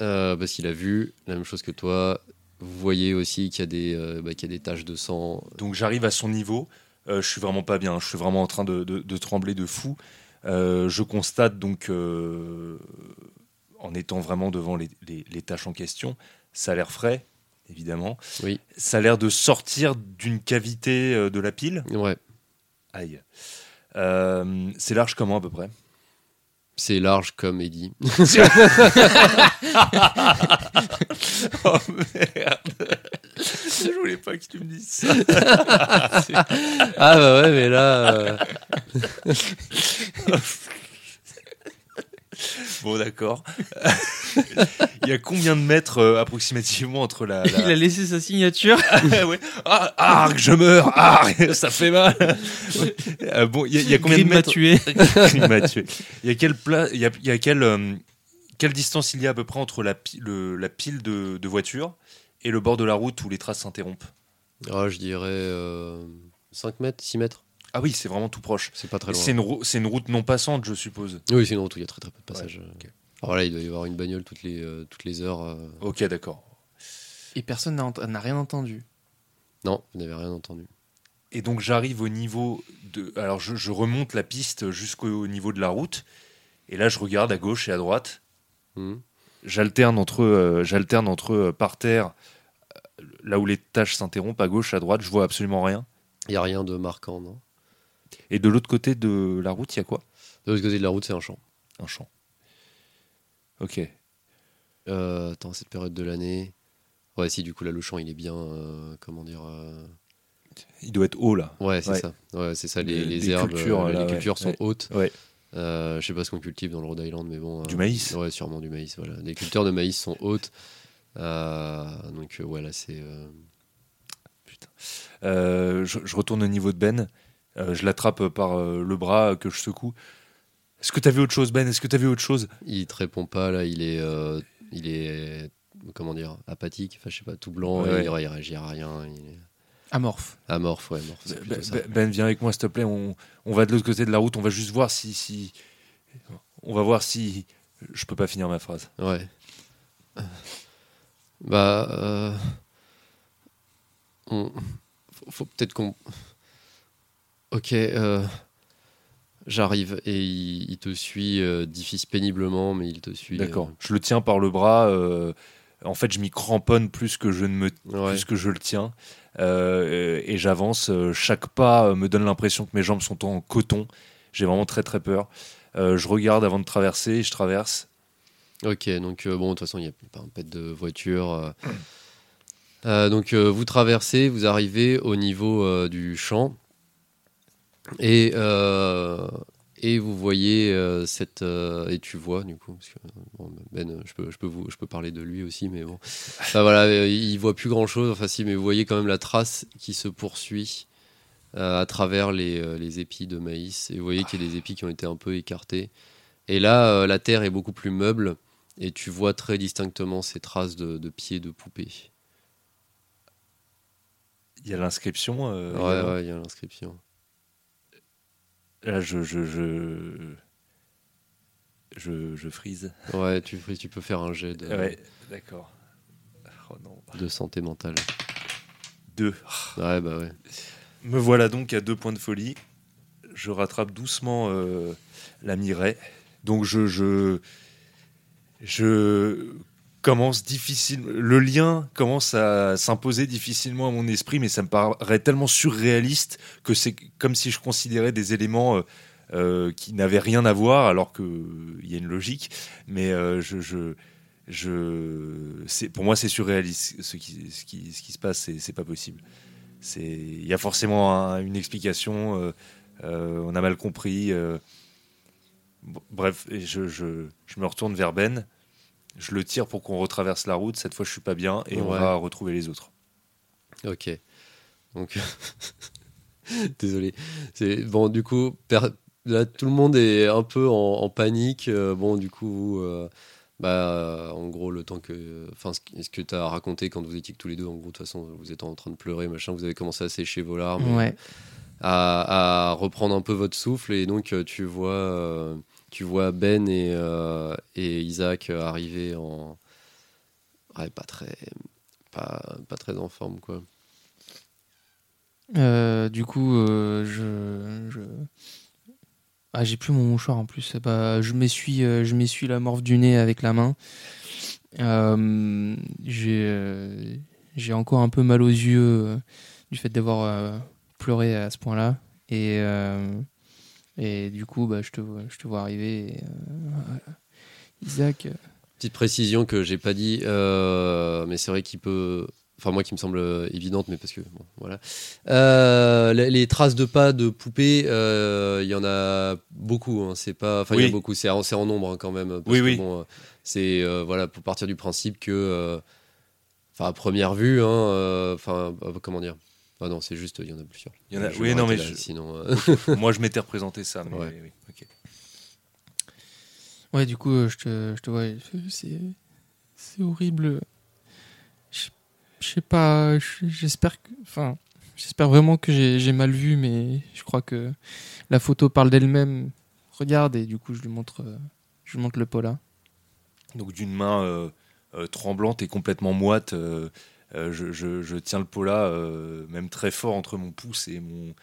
euh, parce qu'il a vu la même chose que toi. Vous voyez aussi qu'il y a des euh, bah, taches de sang Donc j'arrive à son niveau, euh, je suis vraiment pas bien, je suis vraiment en train de, trembler de fou. Euh, je constate donc, euh, en étant vraiment devant les, les- tâches en question, ça a l'air frais, évidemment. Oui. Ça a l'air de sortir d'une cavité euh, de la pile. Ouais. Aïe. Euh, c'est large comment à peu près? C'est large comme Eddie. [LAUGHS] Oh merde Je voulais pas que tu me dises ça. Ah bah ouais, mais là, euh, [LAUGHS] [LAUGHS] Bon d'accord. [LAUGHS] Il y a combien de mètres euh, approximativement entre la... la- Il a laissé sa signature. [LAUGHS] ouais. Ah, ah, que je meurs, ah, ça fait mal. Euh, bon, il y, a- il y a combien Grim de m'a mètres tué. Il m'a tué. Il y a quelle pla... il y a, il y a quelle, euh, quelle distance il y a à peu près entre la, pi- le- la pile de, de voitures et le bord de la route où les traces s'interrompent? Ah, je dirais euh, 5 mètres, 6 mètres. Ah oui, c'est vraiment tout proche. C'est pas très loin. C'est une, rou- c'est une route non passante, je suppose. Oui, c'est une route où il y a très très peu de passages. Ouais. Alors là, il doit y avoir une bagnole toutes les, euh, toutes les heures. euh. Ok, d'accord. Et personne n'a rien entendu. Non, vous n'avez rien entendu. Et donc j'arrive au niveau de. Alors je, je remonte la piste jusqu'au niveau de la route. Et là, je regarde à gauche et à droite. Mhm. J'alterne entre, euh, j'alterne entre euh, par terre, là où les tâches s'interrompent, à gauche, à droite. Je vois absolument rien. Il n'y a rien de marquant, non? Et de l'autre côté de la route, il y a quoi? De l'autre côté de la route, c'est un champ. Un champ. Ok. Euh, attends, cette période de l'année. Ouais, si, du coup, là, le champ, il est bien. euh, comment dire euh, Il doit être haut là. Ouais, c'est Ouais. ça. Ouais, c'est ça. Les, Les- les herbes, cultures, euh, là, les ouais. cultures sont hautes. Ouais. Je sais pas ce qu'on cultive dans le Rhode Island, mais bon. Du maïs. Ouais, sûrement du maïs. Voilà. Les cultures de maïs sont hautes. Donc, voilà, c'est. je, je retourne au niveau de Ben. Euh, je l'attrape par euh, le bras que je secoue. Est-ce que t'as vu autre chose, Ben? Est-ce que t'as vu autre chose? Il te répond pas là, il est, euh, il est, comment dire, apathique. Enfin, je sais pas, tout blanc. Ouais, et ouais. Il, il réagit à rien. Il est Amorphe. amorphe, ouais, amorphe, c'est Ben, plutôt ça. Ben- Ben, viens avec moi, s'il te plaît. On, on va de l'autre côté de la route. On va juste voir si, si. On va voir si. Je peux pas finir ma phrase. Ouais. Bah, euh, on- faut, faut peut-être qu'on. Ok, euh, j'arrive et il, il te suit euh, difficile péniblement, mais il te suit. D'accord. Je le tiens par le bras. euh, en fait, je m'y cramponne plus que je ne me euh, ouais. plus que je le tiens. Euh, et j'avance. Euh, Chaque pas euh, me donne l'impression que mes jambes sont en coton. J'ai vraiment très très peur. Euh, je regarde avant de traverser. Je traverse. Ok, donc euh, bon, de toute façon, il n'y a pas un pet de voiture. euh. Euh, donc euh, vous traversez, vous arrivez au niveau euh, du champ et, euh, et vous voyez euh, cette euh, et tu vois du coup parce que, bon, Ben, je peux je peux vous je peux parler de lui aussi, mais bon, Enfin, voilà, il voit plus grand chose. Enfin si, mais vous voyez quand même la trace qui se poursuit euh, à travers les, les épis de maïs et vous voyez qu'il y a des épis qui ont été un peu écartés. Et là, la terre est beaucoup plus meuble et tu vois très distinctement ces traces de, de pieds de poupée. Il y a l'inscription. ouais, il y a l'inscription. Là, je je je je, je frise. Ouais, tu, tu peux faire un jet de, Ouais. D'accord. Oh non. de santé mentale. Deux. Ouais, bah ouais. Me voilà donc à deux points de folie. Je rattrape doucement euh, la Mireille. Donc je, je, je commence. Le lien commence à s'imposer difficilement à mon esprit, mais ça me paraît tellement surréaliste que c'est comme si je considérais des éléments euh, euh, qui n'avaient rien à voir, alors qu'il y a une logique. Mais euh, je, je, pour moi, c'est surréaliste ce qui, ce qui, ce qui se passe, c'est, pas possible. Il y a forcément un- une explication. euh, euh, on a mal compris. euh. Bref, je, je me retourne vers Ben. Je le tire pour qu'on retraverse la route. Cette fois, je suis pas bien et on va retrouver les autres. Ok. Donc, [LAUGHS] désolé. C'est bon. Du coup, per- là, tout le monde est un peu en, en panique. Euh, bon, du coup, euh, bah, euh, en gros, le temps que, enfin, ce, que tu as raconté quand vous étiez que tous les deux, en gros, de toute façon, vous êtes en train de pleurer, machin. Vous avez commencé à sécher vos larmes, Ouais. à, à reprendre un peu votre souffle, et donc tu vois, euh, tu vois Ben et, euh, et Isaac arriver en, ouais, pas très, pas, pas très en forme, quoi. Euh, du coup, euh, je, je... Ah, j'ai plus mon mouchoir en plus. Bah, je m'essuie, je m'essuie la morve du nez avec la main. J'ai, j'ai encore un peu mal aux yeux du fait d'avoir pleuré à ce point-là. Et, et du coup, bah, je te, vois- je te vois arriver. et, euh, voilà. Isaac. euh, Petite précision que j'ai pas dit, euh, mais c'est vrai qu'il peut. Enfin, moi qui me semble évidente, mais parce que. Bon, voilà. Euh, les, les traces de pas de poupées, euh, il y en a beaucoup. hein, c'est pas. Enfin, il y a Oui. beaucoup. C'est en, c'est en nombre hein, quand même. parce Oui, que, oui. bon, c'est. euh, voilà, pour partir du principe que. euh, Enfin, à première vue, hein, euh, Enfin, comment dire Ah non, c'est juste, il y en a plusieurs. Il y en a- Je oui, non, mais là, je- Sinon. euh, [LAUGHS] Moi, je m'étais représenté ça. Mais Ouais. oui. Ouais, du coup, euh, je te, je te vois. C'est, c'est horrible. Je, je sais pas. je- J'espère que. Enfin, j'espère vraiment que j'ai, j'ai mal vu, mais je crois que la photo parle d'elle-même. Regarde, et du coup, je lui montre, je lui montre le Paula. Donc d'une main euh, euh, tremblante et complètement moite, je, je- je tiens le pola euh, même très fort entre mon pouce et mon,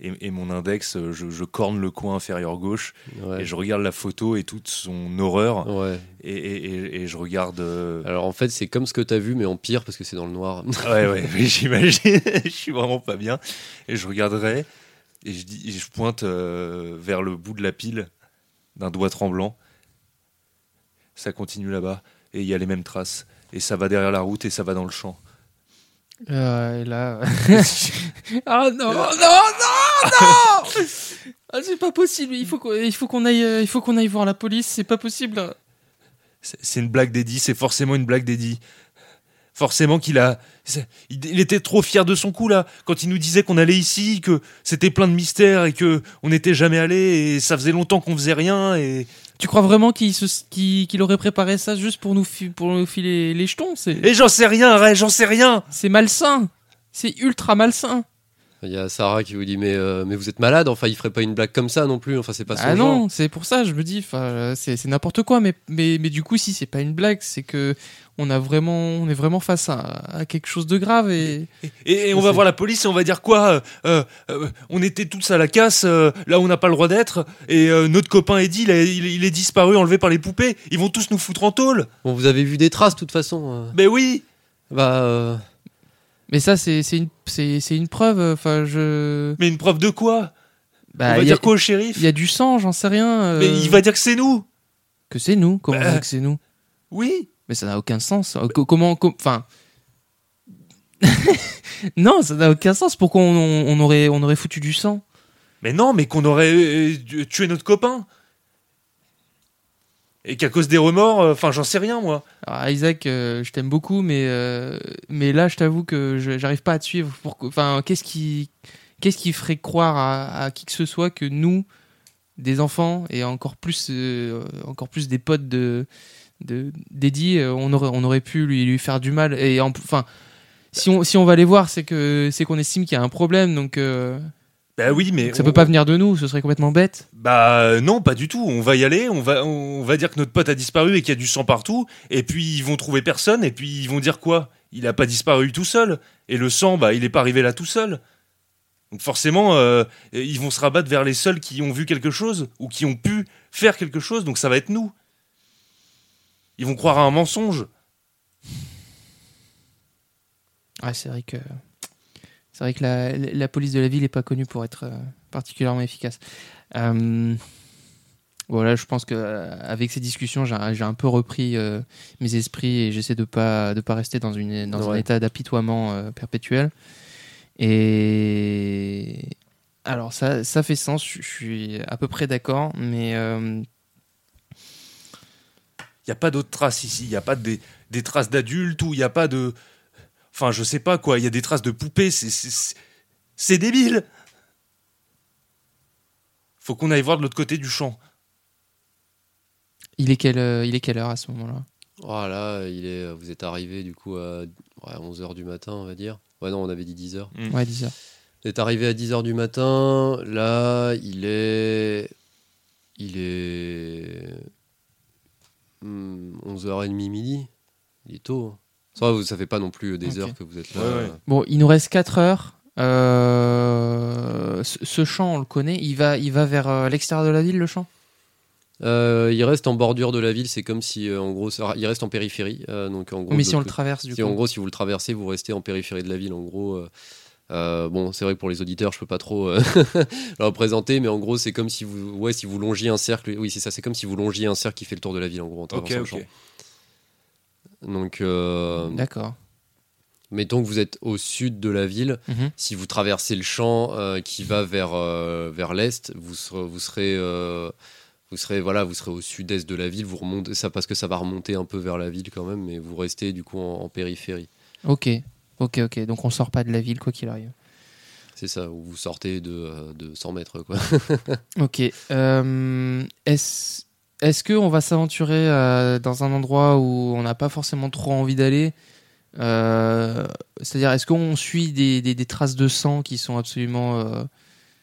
et, et mon index. euh, Je, je corne le coin inférieur gauche ouais. et je regarde la photo et toute son horreur Ouais. et, et- et- et je regarde. euh, Alors en fait, c'est comme ce que tu as vu, mais en pire parce que c'est dans le noir. [LAUGHS] ouais, ouais, j'imagine. [LAUGHS] je suis vraiment pas bien. Et je regarderai et je, dis, et je pointe euh, vers le bout de la pile d'un doigt tremblant. Ça continue là-bas et il y a les mêmes traces. Et ça va derrière la route et ça va dans le champ. Euh, et là. [LAUGHS] ah non, non, non, non ah, C'est pas possible. Il faut qu'on, il faut qu'on aille, euh, il faut qu'on aille voir la police. C'est pas possible. C'est une blague d'Eddie, c'est forcément une blague d'Eddie. Forcément qu'il a. il était trop fier de son coup là, quand il nous disait qu'on allait ici, que c'était plein de mystères et que on n'était jamais allé et ça faisait longtemps qu'on faisait rien et. Tu crois vraiment qu'il, aurait préparé ça juste pour nous, fi- pour nous filer les jetons Et j'en sais rien, Ray, j'en sais rien c'est malsain. C'est ultra malsain. Il y a Sarah qui vous dit mais, euh, mais vous êtes malade, enfin il ferait pas une blague comme ça non plus, enfin c'est pas son Ah genre. non, c'est pour ça, je me dis, euh, c'est, c'est n'importe quoi. Mais, mais, mais du coup, si c'est pas une blague, c'est que on a vraiment, on est vraiment face à, à quelque chose de grave et. Et, et on va voir la police et on va dire quoi euh, euh, euh, On était tous à la casse, euh, là où on n'a pas le droit d'être, et euh, notre copain Eddie, il, a- il- il est disparu, enlevé par les poupées. Ils vont tous nous foutre en tôle. Bon vous avez vu des traces de toute façon. euh. Ben oui Bah euh, Mais ça, c'est, c'est une, c'est, c'est une preuve. Enfin, je. Mais une preuve de quoi? Bah, On va a- dire quoi au shérif? Il y a du sang, j'en sais rien. euh, Mais il va dire que c'est nous que c'est nous. Comment Bah. on dit que c'est nous? Oui Mais ça n'a aucun sens. Euh, co- Comment, com- enfin. [LAUGHS] non, ça n'a aucun sens. Pourquoi on, aurait, on aurait foutu du sang? Mais non, mais qu'on aurait euh, euh, tué notre copain Et qu'à cause des remords, euh, enfin j'en sais rien moi. Alors, Isaac, euh, je t'aime beaucoup, mais mais là, je t'avoue que j'arrive pas à te suivre. Enfin, qu'est-ce qui, qu'est-ce qui ferait croire à, à qui que ce soit que nous, des enfants et encore plus, encore plus des potes de d'Eddie, euh, on aurait on aurait pu lui, lui faire du mal et en- enfin. Si on, si on va les voir, c'est que c'est qu'on estime qu'il y a un problème, donc euh, Bah oui, mais ça on- peut pas venir de nous, ce serait complètement bête. Bah euh, non, pas du tout. On va y aller, on va, on va dire que notre pote a disparu et qu'il y a du sang partout, et puis ils vont trouver personne, et puis ils vont dire quoi? Il a pas disparu tout seul, et le sang, bah il est pas arrivé là tout seul. Donc forcément, euh, ils vont se rabattre vers les seuls qui ont vu quelque chose ou qui ont pu faire quelque chose, donc ça va être nous. Ils vont croire à un mensonge. Ouais, c'est vrai que c'est vrai que la, la police de la ville n'est pas connue pour être euh, particulièrement efficace. Euh, Voilà, je pense que euh, avec ces discussions, j'ai un peu repris euh, mes esprits et j'essaie de pas de pas rester dans une dans un état d'apitoiement euh, perpétuel. Et alors ça ça fait sens, je je suis à peu près d'accord, mais euh, Il n'y a pas d'autres traces ici. Il n'y a pas des, des traces d'adultes ou il n'y a pas de. Enfin, je sais pas quoi. Il y a des traces de poupées. C'est- C'est c'est- c'est débile. Faut qu'on aille voir de l'autre côté du champ. il est quelle euh, il est quelle heure à ce moment-là? Voilà, il est, vous êtes arrivé du coup à 11h du matin, on va dire. Ouais, non, on avait dit 10h. Ouais, 10 heures. Vous êtes arrivé à 10h du matin. Là, il est. Il est. hmm, 11h30 midi. Il est tôt. hein. Ça, vous- ça fait pas non plus des Ok. heures que vous êtes là. Ouais, ouais. Bon, il nous reste 4 heures. Euh, ce, champ, on le connaît. Il va, il va vers euh, l'extérieur de la ville, le champ? Euh, il reste en bordure de la ville. C'est comme si, euh, en gros, ça- il reste en périphérie. euh, donc, en gros, Mais si on le traverse, du Si coup. en gros, si vous le traversez, vous restez en périphérie de la ville. En gros, euh, bon, c'est vrai que pour les auditeurs, je peux pas trop euh, [LAUGHS] le représenter, mais en gros, c'est comme si vous, ouais, si vous longiez un cercle. Oui, c'est ça. C'est comme si vous longiez un cercle qui fait le tour de la ville, en gros, en Ok, traversant le champ. Donc, euh, D'accord. mettons que vous êtes au sud de la ville. Mhm. Si vous traversez le champ euh, qui va vers euh, vers l'est, vous serez, vous serez euh, vous serez voilà, vous serez au sud-est de la ville. Vous remontez ça parce que ça va remonter un peu vers la ville quand même, mais vous restez du coup en, en périphérie. Ok, ok, ok. Donc on sort pas de la ville, quoi qu'il arrive. C'est ça, où vous sortez de, euh, de 100 mètres. Quoi. [LAUGHS] Ok. euh, Est-ce est qu'on va s'aventurer euh, dans un endroit où on n'a pas forcément trop envie d'aller Euh, C'est-à-dire, est-ce qu'on suit des, des- des traces de sang qui sont absolument.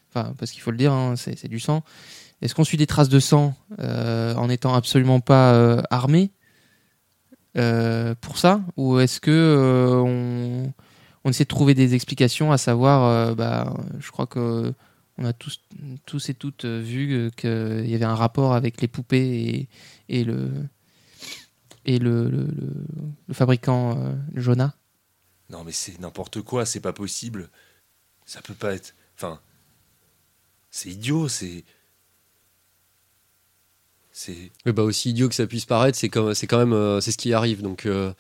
Enfin, parce qu'il faut le dire, hein, c'est c'est du sang. Est-ce qu'on suit des traces de sang en étant absolument pas armé pour ça Ou est-ce que euh, on, essaie de trouver des explications, à savoir, euh, bah, je crois que on a tous, tous et toutes euh, vu euh, qu'il y avait un rapport avec les poupées et, le et le, le, fabricant euh, Jonah. Non, mais c'est n'importe quoi. C'est pas possible. Ça peut pas être. Enfin. C'est idiot. C'est. C'est. Mais bah aussi idiot que ça puisse paraître, c'est comme c'est quand même euh, c'est ce qui arrive. Donc euh,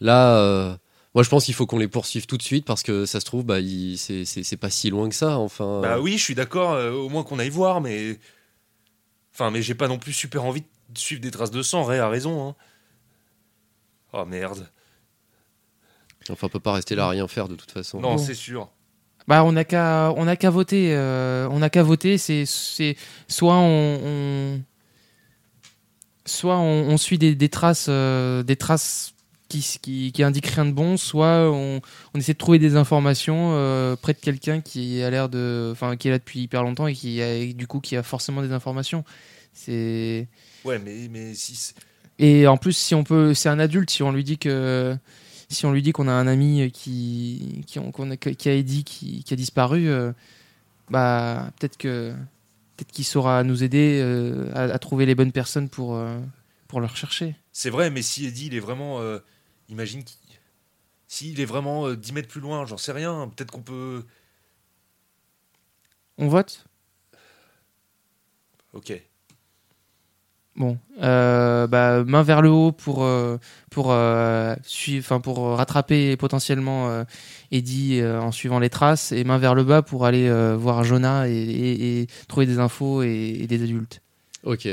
là, euh, moi je pense qu'il faut qu'on les poursuive tout de suite parce que ça se trouve bah il- c'est c'est c'est pas si loin que ça. Enfin. Bah oui, je suis d'accord. euh, au moins qu'on aille voir, mais. Enfin, mais j'ai pas non plus super envie de suivre des traces de sang. Ray a raison. Hein. Oh merde. Enfin, on peut pas rester là à rien faire de toute façon. Non, Bon. c'est sûr. Bah on n'a qu'à on n'a qu'à voter euh, on n'a qu'à voter c'est c'est soit on, on- soit on, on suit des, des traces euh, des traces qui, qui, qui indiquent rien de bon soit on, on essaie de trouver des informations euh, près de quelqu'un qui a l'air de enfin qui est là depuis hyper longtemps et qui a et du coup qui a forcément des informations c'est Ouais, mais, mais si. et en plus, si on peut, c'est un adulte. Si on lui dit que, si on lui dit qu'on a un ami qui, qui, qu'on a- qui a qui a disparu, euh, bah peut-être que, peut-être qu'il saura nous aider euh, à, à trouver les bonnes personnes pour, euh, pour le rechercher. C'est vrai, mais si Eddie, il est vraiment. euh, imagine qu'il. S'il est vraiment euh, 10 mètres plus loin, j'en sais rien. Peut-être qu'on peut. On vote? Ok. Bon, euh, bah, main vers le haut pour euh, pour euh, suivre, enfin pour rattraper potentiellement euh, Eddie euh, en suivant les traces, et main vers le bas pour aller euh, voir Jonah et, et- et trouver des infos et, et des adultes. Ok.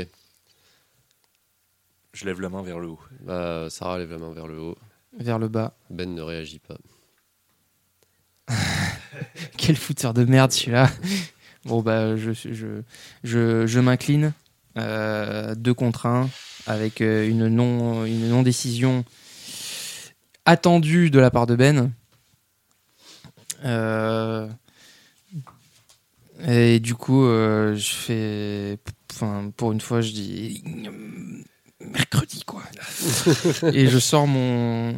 Je lève la main vers le haut. Bah, Sarah lève la main vers le haut. Vers le bas. Ben ne réagit pas. [LAUGHS] Quel fouteur de merde celui-là. Bon bah je je je, je m'incline deux contre un avec euh, une non une non décision attendue de la part de Ben. Euh, et du coup euh, je fais enfin pour une fois je dis mercredi quoi. [LAUGHS] et je sors mon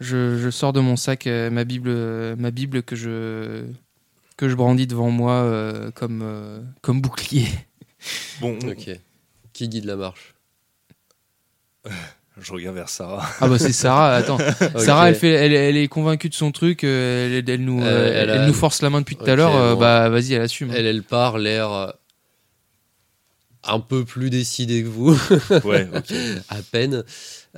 je, je sors de mon sac euh, ma bible ma bible que je que je brandis devant moi euh, comme, euh, comme bouclier. Bon, on- Ok. Qui guide la marche [LAUGHS] je regarde vers Sarah. Ah bah c'est Sarah, attends. [LAUGHS] Sarah, elle, fait, elle, elle est convaincue de son truc, euh, elle, elle nous, Euh, euh, elle elle, a- nous force la main depuis tout à l'heure, bon. bah vas-y, elle assume. Elle, elle part, l'air. un peu plus décidée que vous, Ouais, ok. [LAUGHS] à peine.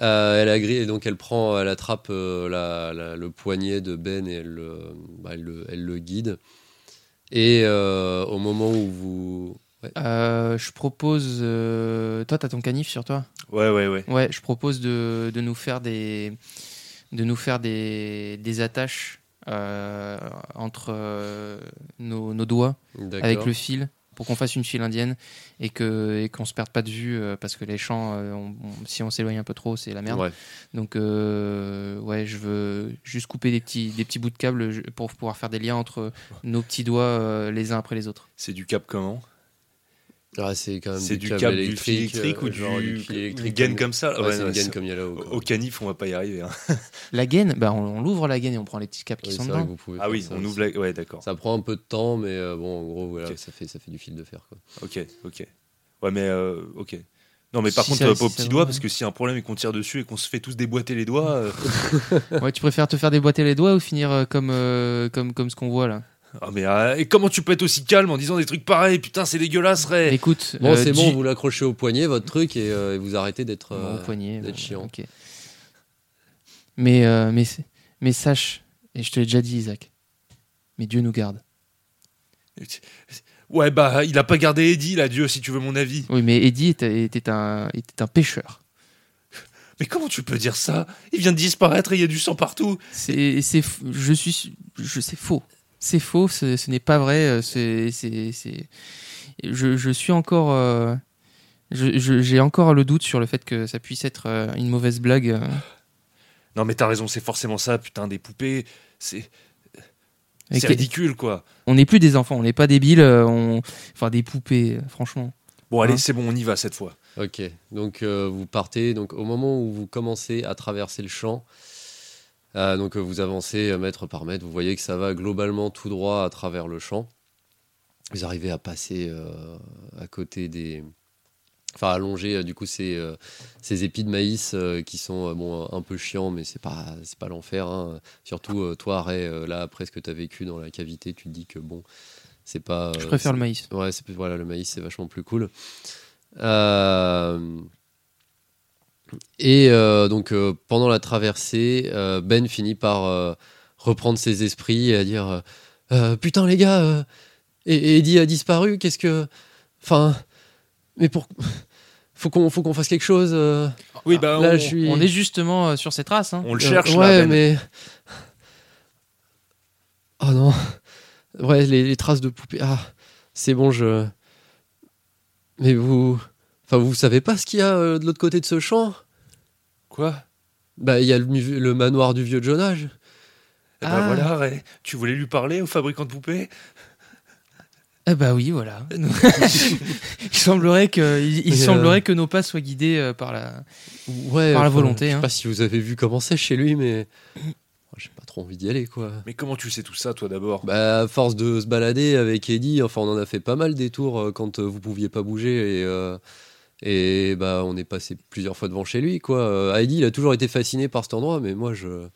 Euh, elle agrée, et donc elle prend, elle attrape euh, la- la- le poignet de Ben et elle, le- bah, elle le, elle le guide. Et euh, au moment où vous. Ouais. Euh, je propose. euh, Toi, t'as ton canif sur toi? Ouais, ouais, ouais. Ouais, je propose de, de nous faire des, de nous faire des, des attaches euh, entre euh, nos, nos doigts avec le fil pour qu'on fasse une file indienne et que et qu'on se perde pas de vue euh, parce que les champs, euh, on- on- si on s'éloigne un peu trop, c'est la merde. Ouais. Donc euh, ouais, je veux juste couper des petits, des petits bouts de câble pour pouvoir faire des liens entre nos petits doigts euh, les uns après les autres. C'est du cap comment? Ah, c'est quand même C'est du du câble câble du électrique, fil électrique euh, ou du, fil une électrique gaine comme ça Ouais, Ouais, c'est une gaine comme il y a là-haut. quoi. Au canif, on va pas y arriver. hein. [LAUGHS] La gaine, bah on, on l'ouvre la gaine et on prend les petits câbles qui sont dedans. Ah oui, ça on ouvre la. Ouais, d'accord. Ça prend un peu de temps, mais euh, bon, en gros, voilà, ça, fait, ça fait du fil de fer. Quoi. Ok, ok. Ouais, mais euh, ok. Non, mais par Si contre, ça- euh, si pas au petit doigt, parce que s'il y a un problème et qu'on tire dessus et qu'on se fait tous déboîter les doigts. [LAUGHS] Ouais, tu préfères te faire déboîter les doigts ou finir comme, comme, comme ce qu'on voit là? Ah, mais euh, et comment tu peux être aussi calme en disant des trucs pareils? Putain, c'est dégueulasse, Ray Écoute, Bon, euh, c'est bon, J- vous l'accrochez au poignet, votre truc, et, euh, et vous arrêtez d'être. Bon, euh, au poignet, d'être bon, chiant. ok. Mais, euh, mais, c'est- mais sache, et je te l'ai déjà dit, Isaac, mais Dieu nous garde. Ouais, bah, il a pas gardé Eddie, là, Dieu, si tu veux mon avis. Oui, mais Eddie était, était un, était un pêcheur. Mais comment tu peux dire ça? Il vient de disparaître et il y a du sang partout. C'est, c'est, f- je suis, je, c'est faux. C'est faux, ce, ce n'est pas vrai. euh, C'est, c'est, c'est- je, je suis encore, euh, je- je- j'ai encore le doute sur le fait que ça puisse être euh, une mauvaise blague. euh, [GASPS] Non, mais t'as raison, c'est forcément ça, putain, des poupées. C'est et c'est que- ridicule, quoi. on n'est plus des enfants, on n'est pas débiles. euh, On, enfin, des poupées, euh, franchement. Bon, allez, Hein c'est bon, on y va cette fois. Ok, donc euh, vous partez. Donc au moment où vous commencez à traverser le champ, euh, donc euh, vous avancez euh, mètre par mètre, vous voyez que ça va globalement tout droit à travers le champ. Vous arrivez à passer euh, à côté des, enfin à longer euh, du coup ces, ces épis de maïs qui sont bon un peu chiants, mais c'est pas c'est pas l'enfer. hein. Surtout toi, Ray, là après ce que tu as vécu dans la cavité, tu te dis que bon, c'est pas. Je préfère le maïs. Ouais, c'est voilà, le maïs, c'est vachement plus cool. Euh, Et euh, donc, euh, pendant la traversée, euh, Ben finit par euh, reprendre ses esprits et à dire euh, Euh, Putain, les gars, euh, et, et Eddie a disparu, qu'est-ce que. Enfin. Mais pour. Faut qu'on faut qu'on fasse quelque chose. euh. Oui, bah, Là, on, je suis- On est justement euh, sur ces traces. Hein. on le Euh, cherche, ouais, là, Ben. mais. Oh non. Ouais, les, les traces de poupées. Ah, c'est bon, je. Mais vous. Enfin, vous savez pas ce qu'il y a euh, de l'autre côté de ce champ? Quoi? Bah, il y a le, manoir du vieux Jonage. Eh ben Ah. voilà, Ray. Tu voulais lui parler au fabricant de poupées? Eh bah oui, voilà. [LAUGHS] il semblerait que, il, il Et, euh, semblerait que nos pas soient guidés euh, par la. Ouais. Par la volonté, Je sais hein. pas si vous avez vu comment c'est chez lui, mais. [CLEARS THROAT] J'ai pas trop envie d'y aller, quoi. Mais comment tu sais tout ça, toi, d'abord? Bah, à force de se balader avec Eddie, enfin, on en a fait pas mal des tours euh, quand euh, vous pouviez pas bouger et, euh, et bah, on est passé plusieurs fois devant chez lui, quoi. Euh, Eddie, il a toujours été fasciné par cet endroit, mais moi, je.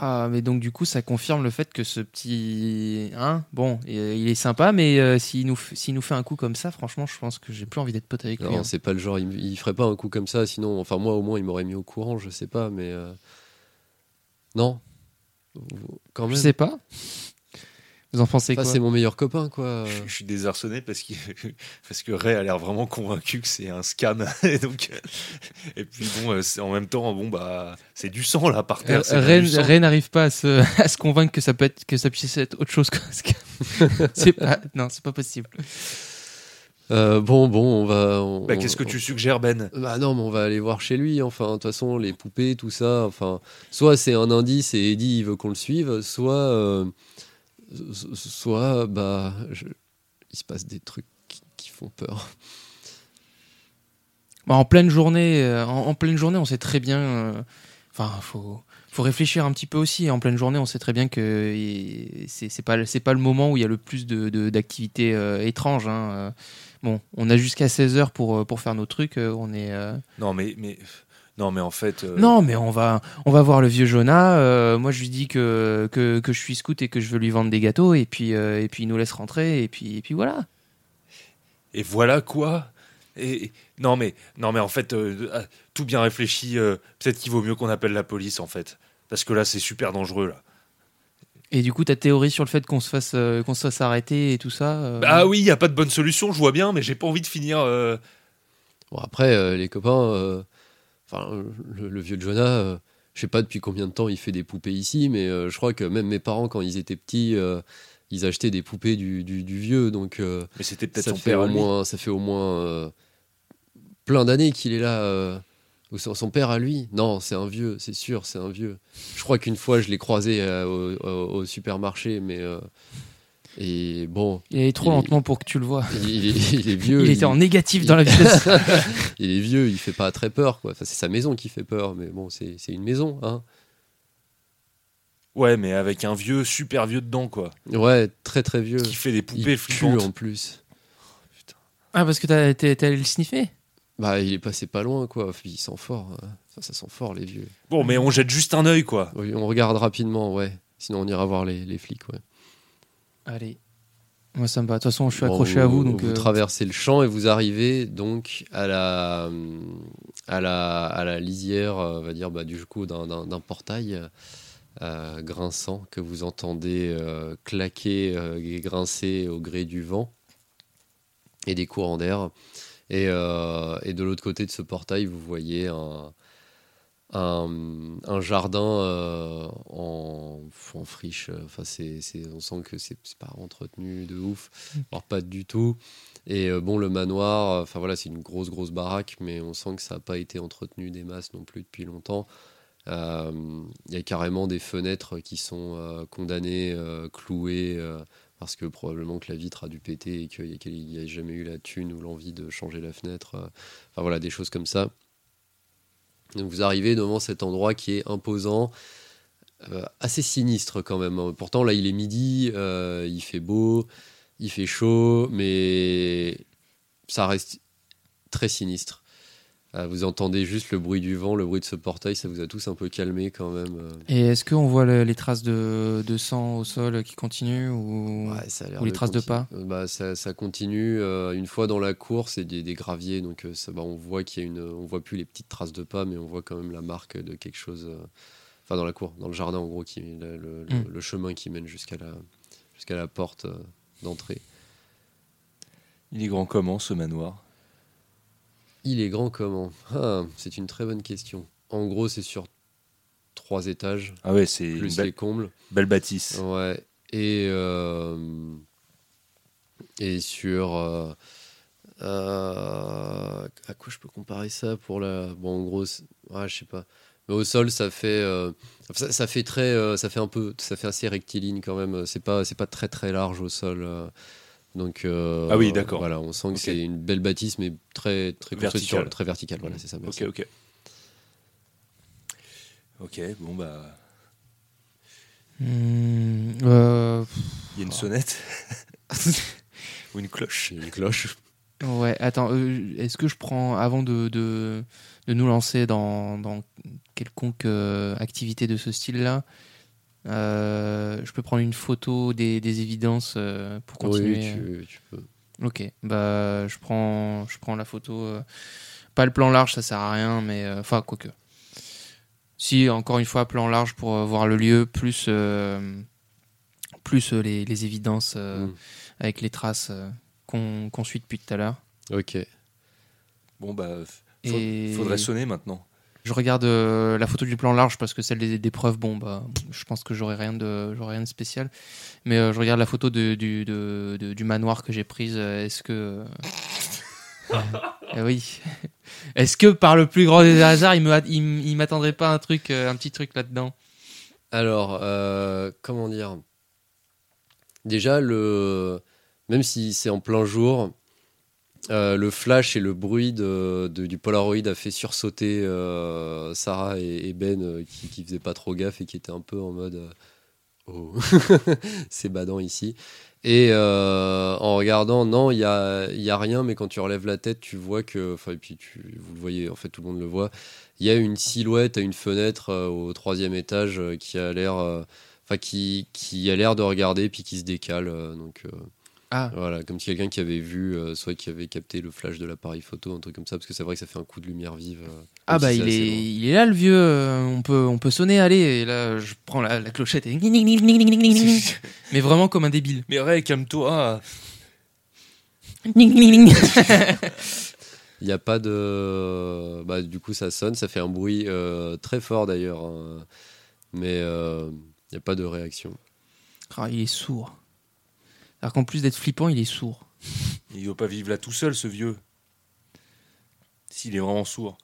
Ah, mais donc du coup, ça confirme le fait que ce petit, hein, bon, il est sympa, mais euh, s'il nous, f- s'il nous fait un coup comme ça, franchement, je pense que j'ai plus envie d'être pote avec lui. Non, hein. c'est pas le genre, il, il ferait pas un coup comme ça, sinon, enfin, moi, au moins, il m'aurait mis au courant, je sais pas, mais. euh, Non. Quand Je même. sais pas. Vous en pensez Enfin, quoi c'est mon meilleur copain, quoi. je, je suis désarçonné parce, qu'il- [LAUGHS] parce que Ray a l'air vraiment convaincu que c'est un scam. [LAUGHS] et, donc, euh, et puis bon, euh, c'est- en même temps, bon, bah, c'est du sang là par terre. Euh. Ren n'arrive pas à se, [LAUGHS] à se convaincre que ça peut être, que ça puisse être autre chose que c'est pas, non, c'est pas possible. Euh, bon, bon, on va. on- Bah, Qu'est-ce que on- tu suggères, Ben? Bah non, mais on va aller voir chez lui. Enfin, de toute façon, les poupées, tout ça. Enfin, soit c'est un indice et Eddie il veut qu'on le suive, soit, euh, so- soit, bah, je- il se passe des trucs qui, qui font peur. Bah, en pleine journée, euh, en, en pleine journée, on sait très bien. euh, Enfin, faut, faut réfléchir un petit peu aussi. En pleine journée, on sait très bien que c'est c'est pas, c'est pas le moment où il y a le plus de, d'activités euh, étranges. hein. Bon, on a jusqu'à 16 heures pour, pour faire nos trucs. On est. euh, Non, mais, mais, non, mais en fait. euh, Non, mais on va, on va voir le vieux Jonah. euh, moi, je lui dis que, que, que je suis scout et que je veux lui vendre des gâteaux. Et puis, euh, et puis il nous laisse rentrer. Et puis, et puis voilà. Et voilà quoi? Et, non, mais, non, mais en fait, tout bien réfléchi, euh, peut-être qu'il vaut mieux qu'on appelle la police, en fait. Parce que là, c'est super dangereux, là. Et du coup, ta théorie sur le fait qu'on se fasse, euh, qu'on se fasse arrêter et tout ça. euh, Ah oui, il n'y a pas de bonne solution, je vois bien, mais j'ai pas envie de finir. euh, Bon, après, euh, les copains, euh, enfin, euh, le, le vieux Jonah, euh, je sais pas depuis combien de temps il fait des poupées ici, mais euh, je crois que même mes parents, quand ils étaient petits, ils achetaient des poupées du, du- du vieux. Donc, Mais c'était peut-être ça, son fait père. au moins, ça fait au moins plein d'années qu'il est là. son, son père à lui Non, c'est un vieux, c'est sûr, c'est un vieux. Je crois qu'une fois, je l'ai croisé euh, au, au- au supermarché, mais. euh, et bon, Il est trop il- lentement pour que tu le vois. il, il est, il est vieux. Il était en négatif dans la vitesse. [LAUGHS] il est vieux, il fait pas très peur. Quoi. Enfin, c'est sa maison qui fait peur, mais bon, c'est c'est une maison. Hein. Ouais, mais avec un vieux, super vieux dedans, quoi. Ouais, très très vieux. Qui fait des poupées pue flippantes. en plus. ah, parce que t'as- t'es t'es allé le sniffer? Bah, il est passé pas loin, quoi. Il sent fort. hein. Ça, ça sent fort, les vieux. Bon, mais on jette juste un œil, quoi. Oui, on regarde rapidement, ouais. Sinon, on ira voir les, les flics, ouais. Allez. Moi, ça me va. De toute façon, je suis Bon, accroché à vous. Donc, Vous euh, traversez le champ et vous arrivez donc à la, à la, à la lisière, euh, on va dire, bah, du coup, d'un- portail euh, grinçant que vous entendez euh, claquer et grincer au gré du vent et des courants d'air. Et, et de l'autre côté de ce portail, vous voyez un, un, un jardin euh, en, en friche. Enfin, c'est, on sent que c'est, pas entretenu de ouf. Alors, pas du tout. Et euh, bon, le manoir, euh, enfin voilà, c'est une grosse, grosse baraque, mais on sent que ça n'a pas été entretenu des masses non plus depuis longtemps. Euh, Il y a carrément des fenêtres qui sont euh, condamnées, euh, clouées, parce que probablement que la vitre a dû péter et qu'il n'y a, jamais eu la thune ou l'envie de changer la fenêtre. Enfin voilà, des choses comme ça. Donc vous arrivez devant cet endroit qui est imposant, euh, assez sinistre quand même. hein. Pourtant là il est midi, euh, il fait beau, il fait chaud, mais ça reste très sinistre. Euh, vous entendez juste le bruit du vent, le bruit de ce portail, ça vous a tous un peu calmé quand même. euh. Et est-ce qu'on voit le- les traces de, de sang au sol qui continuent ou... Ouais, ça a l'air Ou les traces de pas bah, ça, ça continue. euh, une fois dans la course, c'est des, des graviers, donc ça, bah, on voit qu'il y a une, on voit plus les petites traces de pas, mais on voit quand même la marque de quelque chose. euh, Enfin, dans la cour, dans le jardin, en gros, qui le, le- Mm. le chemin qui mène jusqu'à la, jusqu'à la porte euh, d'entrée. Il est grand comment, ce manoir? Il est grand comment? Ah, C'est une très bonne question. En gros, c'est sur trois étages, Ah ouais, c'est plus belle, les combles. belle bâtisse. Ouais. Et, euh, et sur. euh, euh, à quoi je peux comparer ça pour la. Bon, en gros, ouais, je sais pas. Mais au sol, ça fait. ça, ça fait très. ça fait un peu. Ça fait assez rectiligne quand même. C'est pas, c'est pas très très large au sol. Donc. euh, Ah oui, d'accord. Voilà, on sent que c'est une belle bâtisse, mais très, très Verticale. très verticale. Voilà, c'est ça. merci. Ok, ok. Ok, bon bah. Hmm, euh, Il y a une sonnette [LAUGHS] Ou une cloche une cloche. Ouais, attends, euh, est-ce que je prends, avant de, de, de nous lancer dans, dans quelconque euh, activité de ce style-là, euh, je peux prendre une photo des, des évidences euh, pour continuer Oui, tu, tu peux. Ok, bah je prends, je prends la photo. euh, pas le plan large, ça sert à rien, mais euh, enfin quoique. Si encore une fois plan large pour euh, voir le lieu, plus euh, plus euh, les, les évidences euh, Mm. avec les traces euh, qu'on suit depuis tout à l'heure. Ok. Bon bah. faut- Et Faudrait sonner maintenant. Je regarde euh, la photo du plan large parce que celle des, des preuves, bon bah je pense que j'aurai rien de j'aurai rien de spécial. Mais euh, je regarde la photo de- du, de- de- du manoir que j'ai prise. euh, Est-ce que [LAUGHS] Eh oui. Est-ce que par le plus grand des hasards, il me il, il m'attendrait pas un truc, un petit truc là-dedans? Alors, euh, comment dire? Déjà, le... même si c'est en plein jour, euh, le flash et le bruit du Polaroid a fait sursauter euh, Sarah et, Ben euh, qui, qui faisaient pas trop gaffe et qui étaient un peu en mode Oh, [LAUGHS] c'est badant ici. Et en regardant, non, il y a, rien, mais quand tu relèves la tête, tu vois que, enfin, et puis tu, vous le voyez, en fait, tout le monde le voit, il y a une silhouette à une fenêtre au troisième étage qui a l'air, enfin, qui, a l'air de regarder puis qui se décale. donc, Ah, Voilà, comme si quelqu'un qui avait vu, euh, soit qui avait capté le flash de l'appareil photo, un truc comme ça, parce que c'est vrai que ça fait un coup de lumière vive. euh, ah bah si il est, il est là le vieux, euh, on peut, on peut sonner, allez. Et là, je prends la, la clochette et. [LAUGHS] Mais vraiment comme un débile. Mais Ray, calme-toi. [LAUGHS] Il n'y a pas de. Bah, du coup, ça sonne, ça fait un bruit très fort d'ailleurs, hein. mais il n'y a pas de réaction. Ah, il est sourd. Alors qu'en plus d'être flippant, il est sourd. [LAUGHS] Il doit pas vivre là tout seul, ce vieux. S'il est vraiment sourd.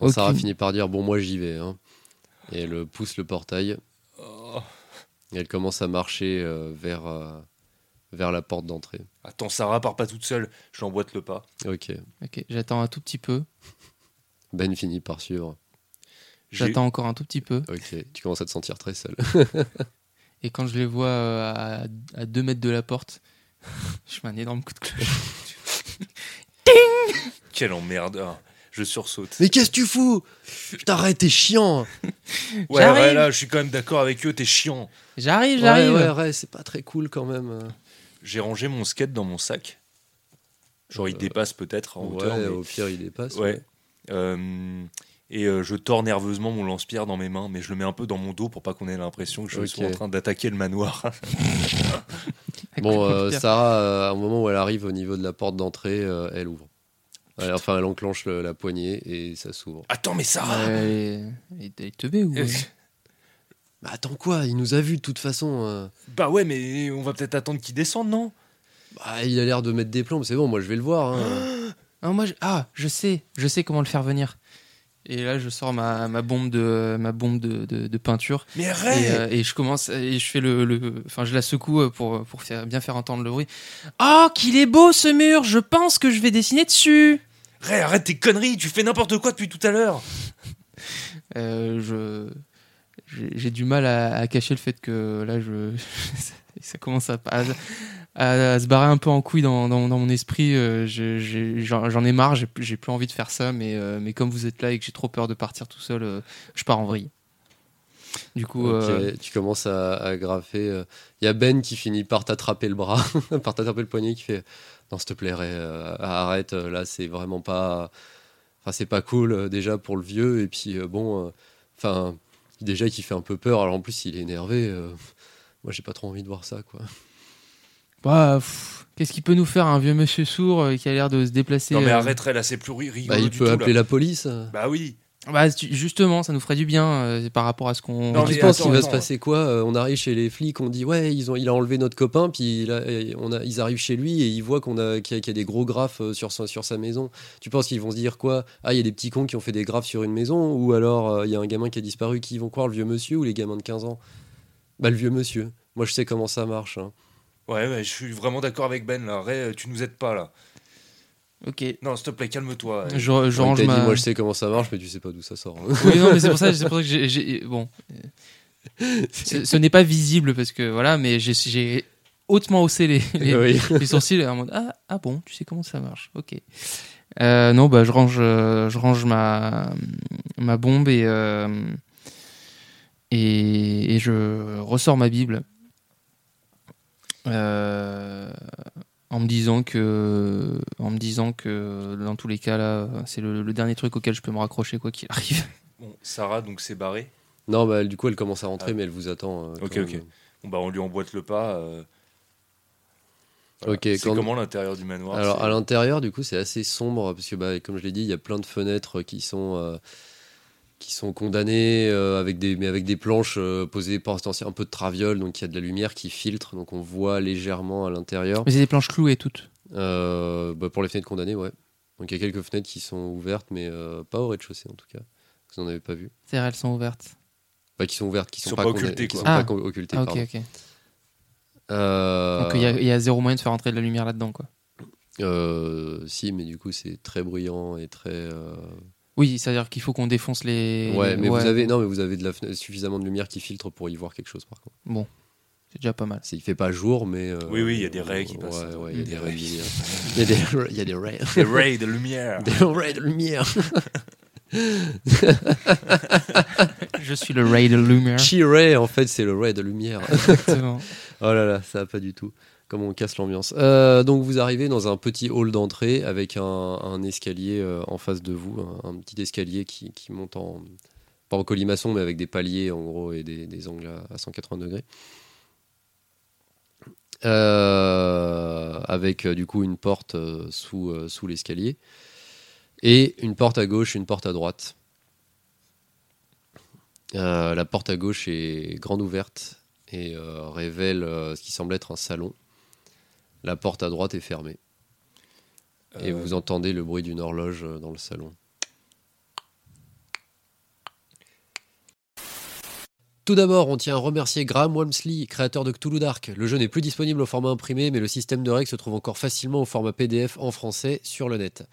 Aucune- Sarah finit par dire Bon, moi j'y vais. hein. Et elle pousse le portail. Oh. Et elle commence à marcher euh, vers, euh, vers la porte d'entrée. Attends, Sarah part pas toute seule. Je l'emboîte le pas. Ok. Ok, j'attends un tout petit peu. [LAUGHS] Ben finit par suivre. J'attends encore un tout petit peu. Ok. Tu commences à te sentir très seul. [LAUGHS] Et quand je les vois euh, à, à deux mètres de la porte, [LAUGHS] je mets un énorme coup de cloche. [LAUGHS] [LAUGHS] Quel emmerdeur. Je sursaute. Mais qu'est-ce que tu fous? Je t'arrête, t'es chiant Ouais, J'arrive. ouais, là, je suis quand même d'accord avec eux, t'es chiant. J'arrive, j'arrive. Ouais, ouais, ouais, c'est pas très cool quand même. J'ai rangé mon skate dans mon sac. Genre, il Euh, dépasse peut-être en hauteur. Ouais, mais- au pire, il dépasse. Ouais. Euh, et euh, je tords nerveusement mon lance-pierre dans mes mains, mais je le mets un peu dans mon dos pour pas qu'on ait l'impression que je suis en train d'attaquer le manoir. [LAUGHS] Bon, euh. Sarah, euh, à un moment où elle arrive au niveau de la porte d'entrée, euh, elle ouvre. Elle- enfin, elle enclenche le- la poignée et ça s'ouvre. Attends, mais Sarah Euh, il est- il est teubé ou Euh, Bah attends quoi? Il nous a vus de toute façon. euh. Bah ouais, mais on va peut-être attendre qu'il descende, non? Bah, il a l'air de mettre des plombs, c'est bon, moi je vais le voir. hein. Ah, moi, je... ah, je sais, je sais comment le faire venir. Et là, je sors ma, ma bombe de ma bombe de, de- de peinture Mais et, euh, et je commence et je fais le, le- enfin, je la secoue euh, pour pour faire, bien faire entendre le bruit. Oh, qu'il est beau ce mur Je pense que je vais dessiner dessus. Ray, arrête tes conneries, tu fais n'importe quoi depuis tout à l'heure Euh, je j'ai j'ai du mal à, à cacher le fait que là, je [LAUGHS] ça commence à, à, à- à se barrer un peu en couille dans, dans, dans mon esprit. euh, J'en ai marre, j'ai plus envie de faire ça, mais, euh, mais comme vous êtes là et que j'ai trop peur de partir tout seul, euh, je pars en vrille. Du coup, Tu commences à, à graffer. Il y a Ben qui finit par t'attraper le bras, [LAUGHS] par t'attraper le poignet, qui fait Non, s'il te plaît, arrête, là c'est vraiment pas. Enfin, c'est pas cool déjà pour le vieux, et puis bon, enfin, déjà qui fait un peu peur, alors en plus il est énervé. moi j'ai pas trop envie de voir ça, quoi. Bah, qu'est-ce qu'il peut nous faire un vieux monsieur sourd euh, qui a l'air de se déplacer Non mais euh, arrête Ray, là c'est plus ri- rigolo Bah, il du peut tout, appeler là. la police. Bah oui bah, tu- justement, ça nous ferait du bien euh, par rapport à ce qu'on. Non, tu penses attends, qu'il va se attends. passer quoi Euh, On arrive chez les flics, on dit ouais, ils ont, il a enlevé notre copain, puis on a, ils arrivent chez lui et ils voient qu'on a, qu'il y, a, qu'il y a des gros graphes euh, sur sa, sur sa maison. Tu penses qu'ils vont se dire quoi? Ah, il y a des petits cons qui ont fait des graphes sur une maison, ou alors euh, il y a un gamin qui a disparu. Qui vont croire le vieux monsieur ou les gamins de 15 ans? Bah le vieux monsieur. Moi je sais comment ça marche. hein. Ouais, ouais, je suis vraiment d'accord avec Ben là. Ray, tu nous aides pas là. Ok. Non, s'il te plaît, calme-toi. Je, range ma. dit moi je sais comment ça marche, mais tu sais pas d'où ça sort. hein. Oui, non, mais c'est pour ça, [LAUGHS] c'est pour ça que j'ai. Bon. Euh, Ce, ce n'est pas visible parce que voilà, mais j'ai- j'ai hautement haussé les, [LAUGHS] les, Oui. les sourcils en mode ah, ah bon, tu sais comment ça marche, ok. Euh, non, bah je range, euh, je range ma, ma bombe et, euh, et, et je ressors ma Bible euh, en me disant que, en me disant que dans tous les cas là, c'est le, le dernier truc auquel je peux me raccrocher quoi qu'il [LAUGHS] arrive. Bon, Sarah donc c'est barré. Non, bah du coup elle commence à rentrer, Ah. mais elle vous attend. euh, Ok, ok. Bon bah on lui emboîte le pas. euh. Voilà. Ok, C'est quand- comment l'intérieur du manoir Alors à l'intérieur, du coup, c'est assez sombre parce que, bah, comme je l'ai dit, il y a plein de fenêtres qui sont euh, qui sont condamnées euh, avec des mais avec des planches euh, posées par un peu de traviole, donc il y a de la lumière qui filtre, donc on voit légèrement à l'intérieur. Mais c'est des planches clouées toutes. Euh, bah, pour les fenêtres condamnées, ouais. Donc il y a quelques fenêtres qui sont ouvertes, mais euh, pas au rez-de-chaussée en tout cas. Vous n'en avez pas vu. C'est-à-dire elles sont ouvertes. Pas qui sont ouvertes, qui sont, sont pas, occultées, qui quoi. sont Ah. pas occultées. Ah, ok, pardon. ok. Euh, Donc il y, a- y a zéro moyen de faire entrer de la lumière là-dedans, quoi. euh, si, mais du coup c'est très bruyant et très. Oui, c'est-à-dire qu'il faut qu'on défonce les. Ouais, mais Ouais. vous avez non, mais vous avez de la fenêtre- suffisamment de lumière qui filtre pour y voir quelque chose par contre. Bon, c'est déjà pas mal. C'est, il fait pas jour, mais euh, Oui, oui, il y a des raies qui ouais, passent. Ouais, il y a Des des raies. raies de lumière. Il y a des, [LAUGHS] il y a des raies. Des rays de lumière. Des raies de lumière. [LAUGHS] [LAUGHS] Je suis le Ray de lumière. Chi-Ray, en fait, c'est le Ray de lumière. Exactement. Oh là là, ça va pas du tout. Comment on casse l'ambiance. Euh, donc vous arrivez dans un petit hall d'entrée avec un, escalier euh, en face de vous, un, petit escalier qui, monte en pas en colimaçon mais avec des paliers en gros et des, angles à, à 180 degrés. Euh, avec du coup une porte sous, l'escalier et une porte à gauche, une porte à droite. La porte à gauche est grande ouverte et révèle ce qui semble être un salon. La porte à droite est fermée et vous entendez le bruit d'une horloge euh, dans le salon. Tout d'abord, on tient à remercier Graham Walmsley, créateur de Cthulhu Dark. Le jeu n'est plus disponible au format imprimé, mais le système de règles se trouve encore facilement au format PDF en français sur le net.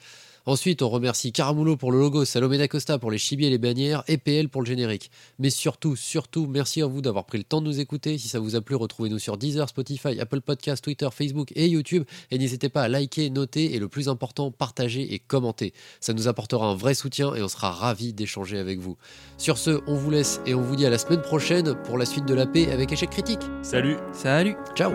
Ensuite, on remercie Caramulo pour le logo, Salomé d'Acosta pour les chibis et les bannières, et PL pour le générique. Mais surtout, surtout, merci à vous d'avoir pris le temps de nous écouter. Si ça vous a plu, retrouvez-nous sur Deezer, Spotify, Apple Podcasts, Twitter, Facebook et YouTube. Et n'hésitez pas à liker, noter et le plus important, partager et commenter. Ça nous apportera un vrai soutien et on sera ravis d'échanger avec vous. Sur ce, on vous laisse et on vous dit à la semaine prochaine pour la suite de la paix avec échec critique. Salut Salut. Ciao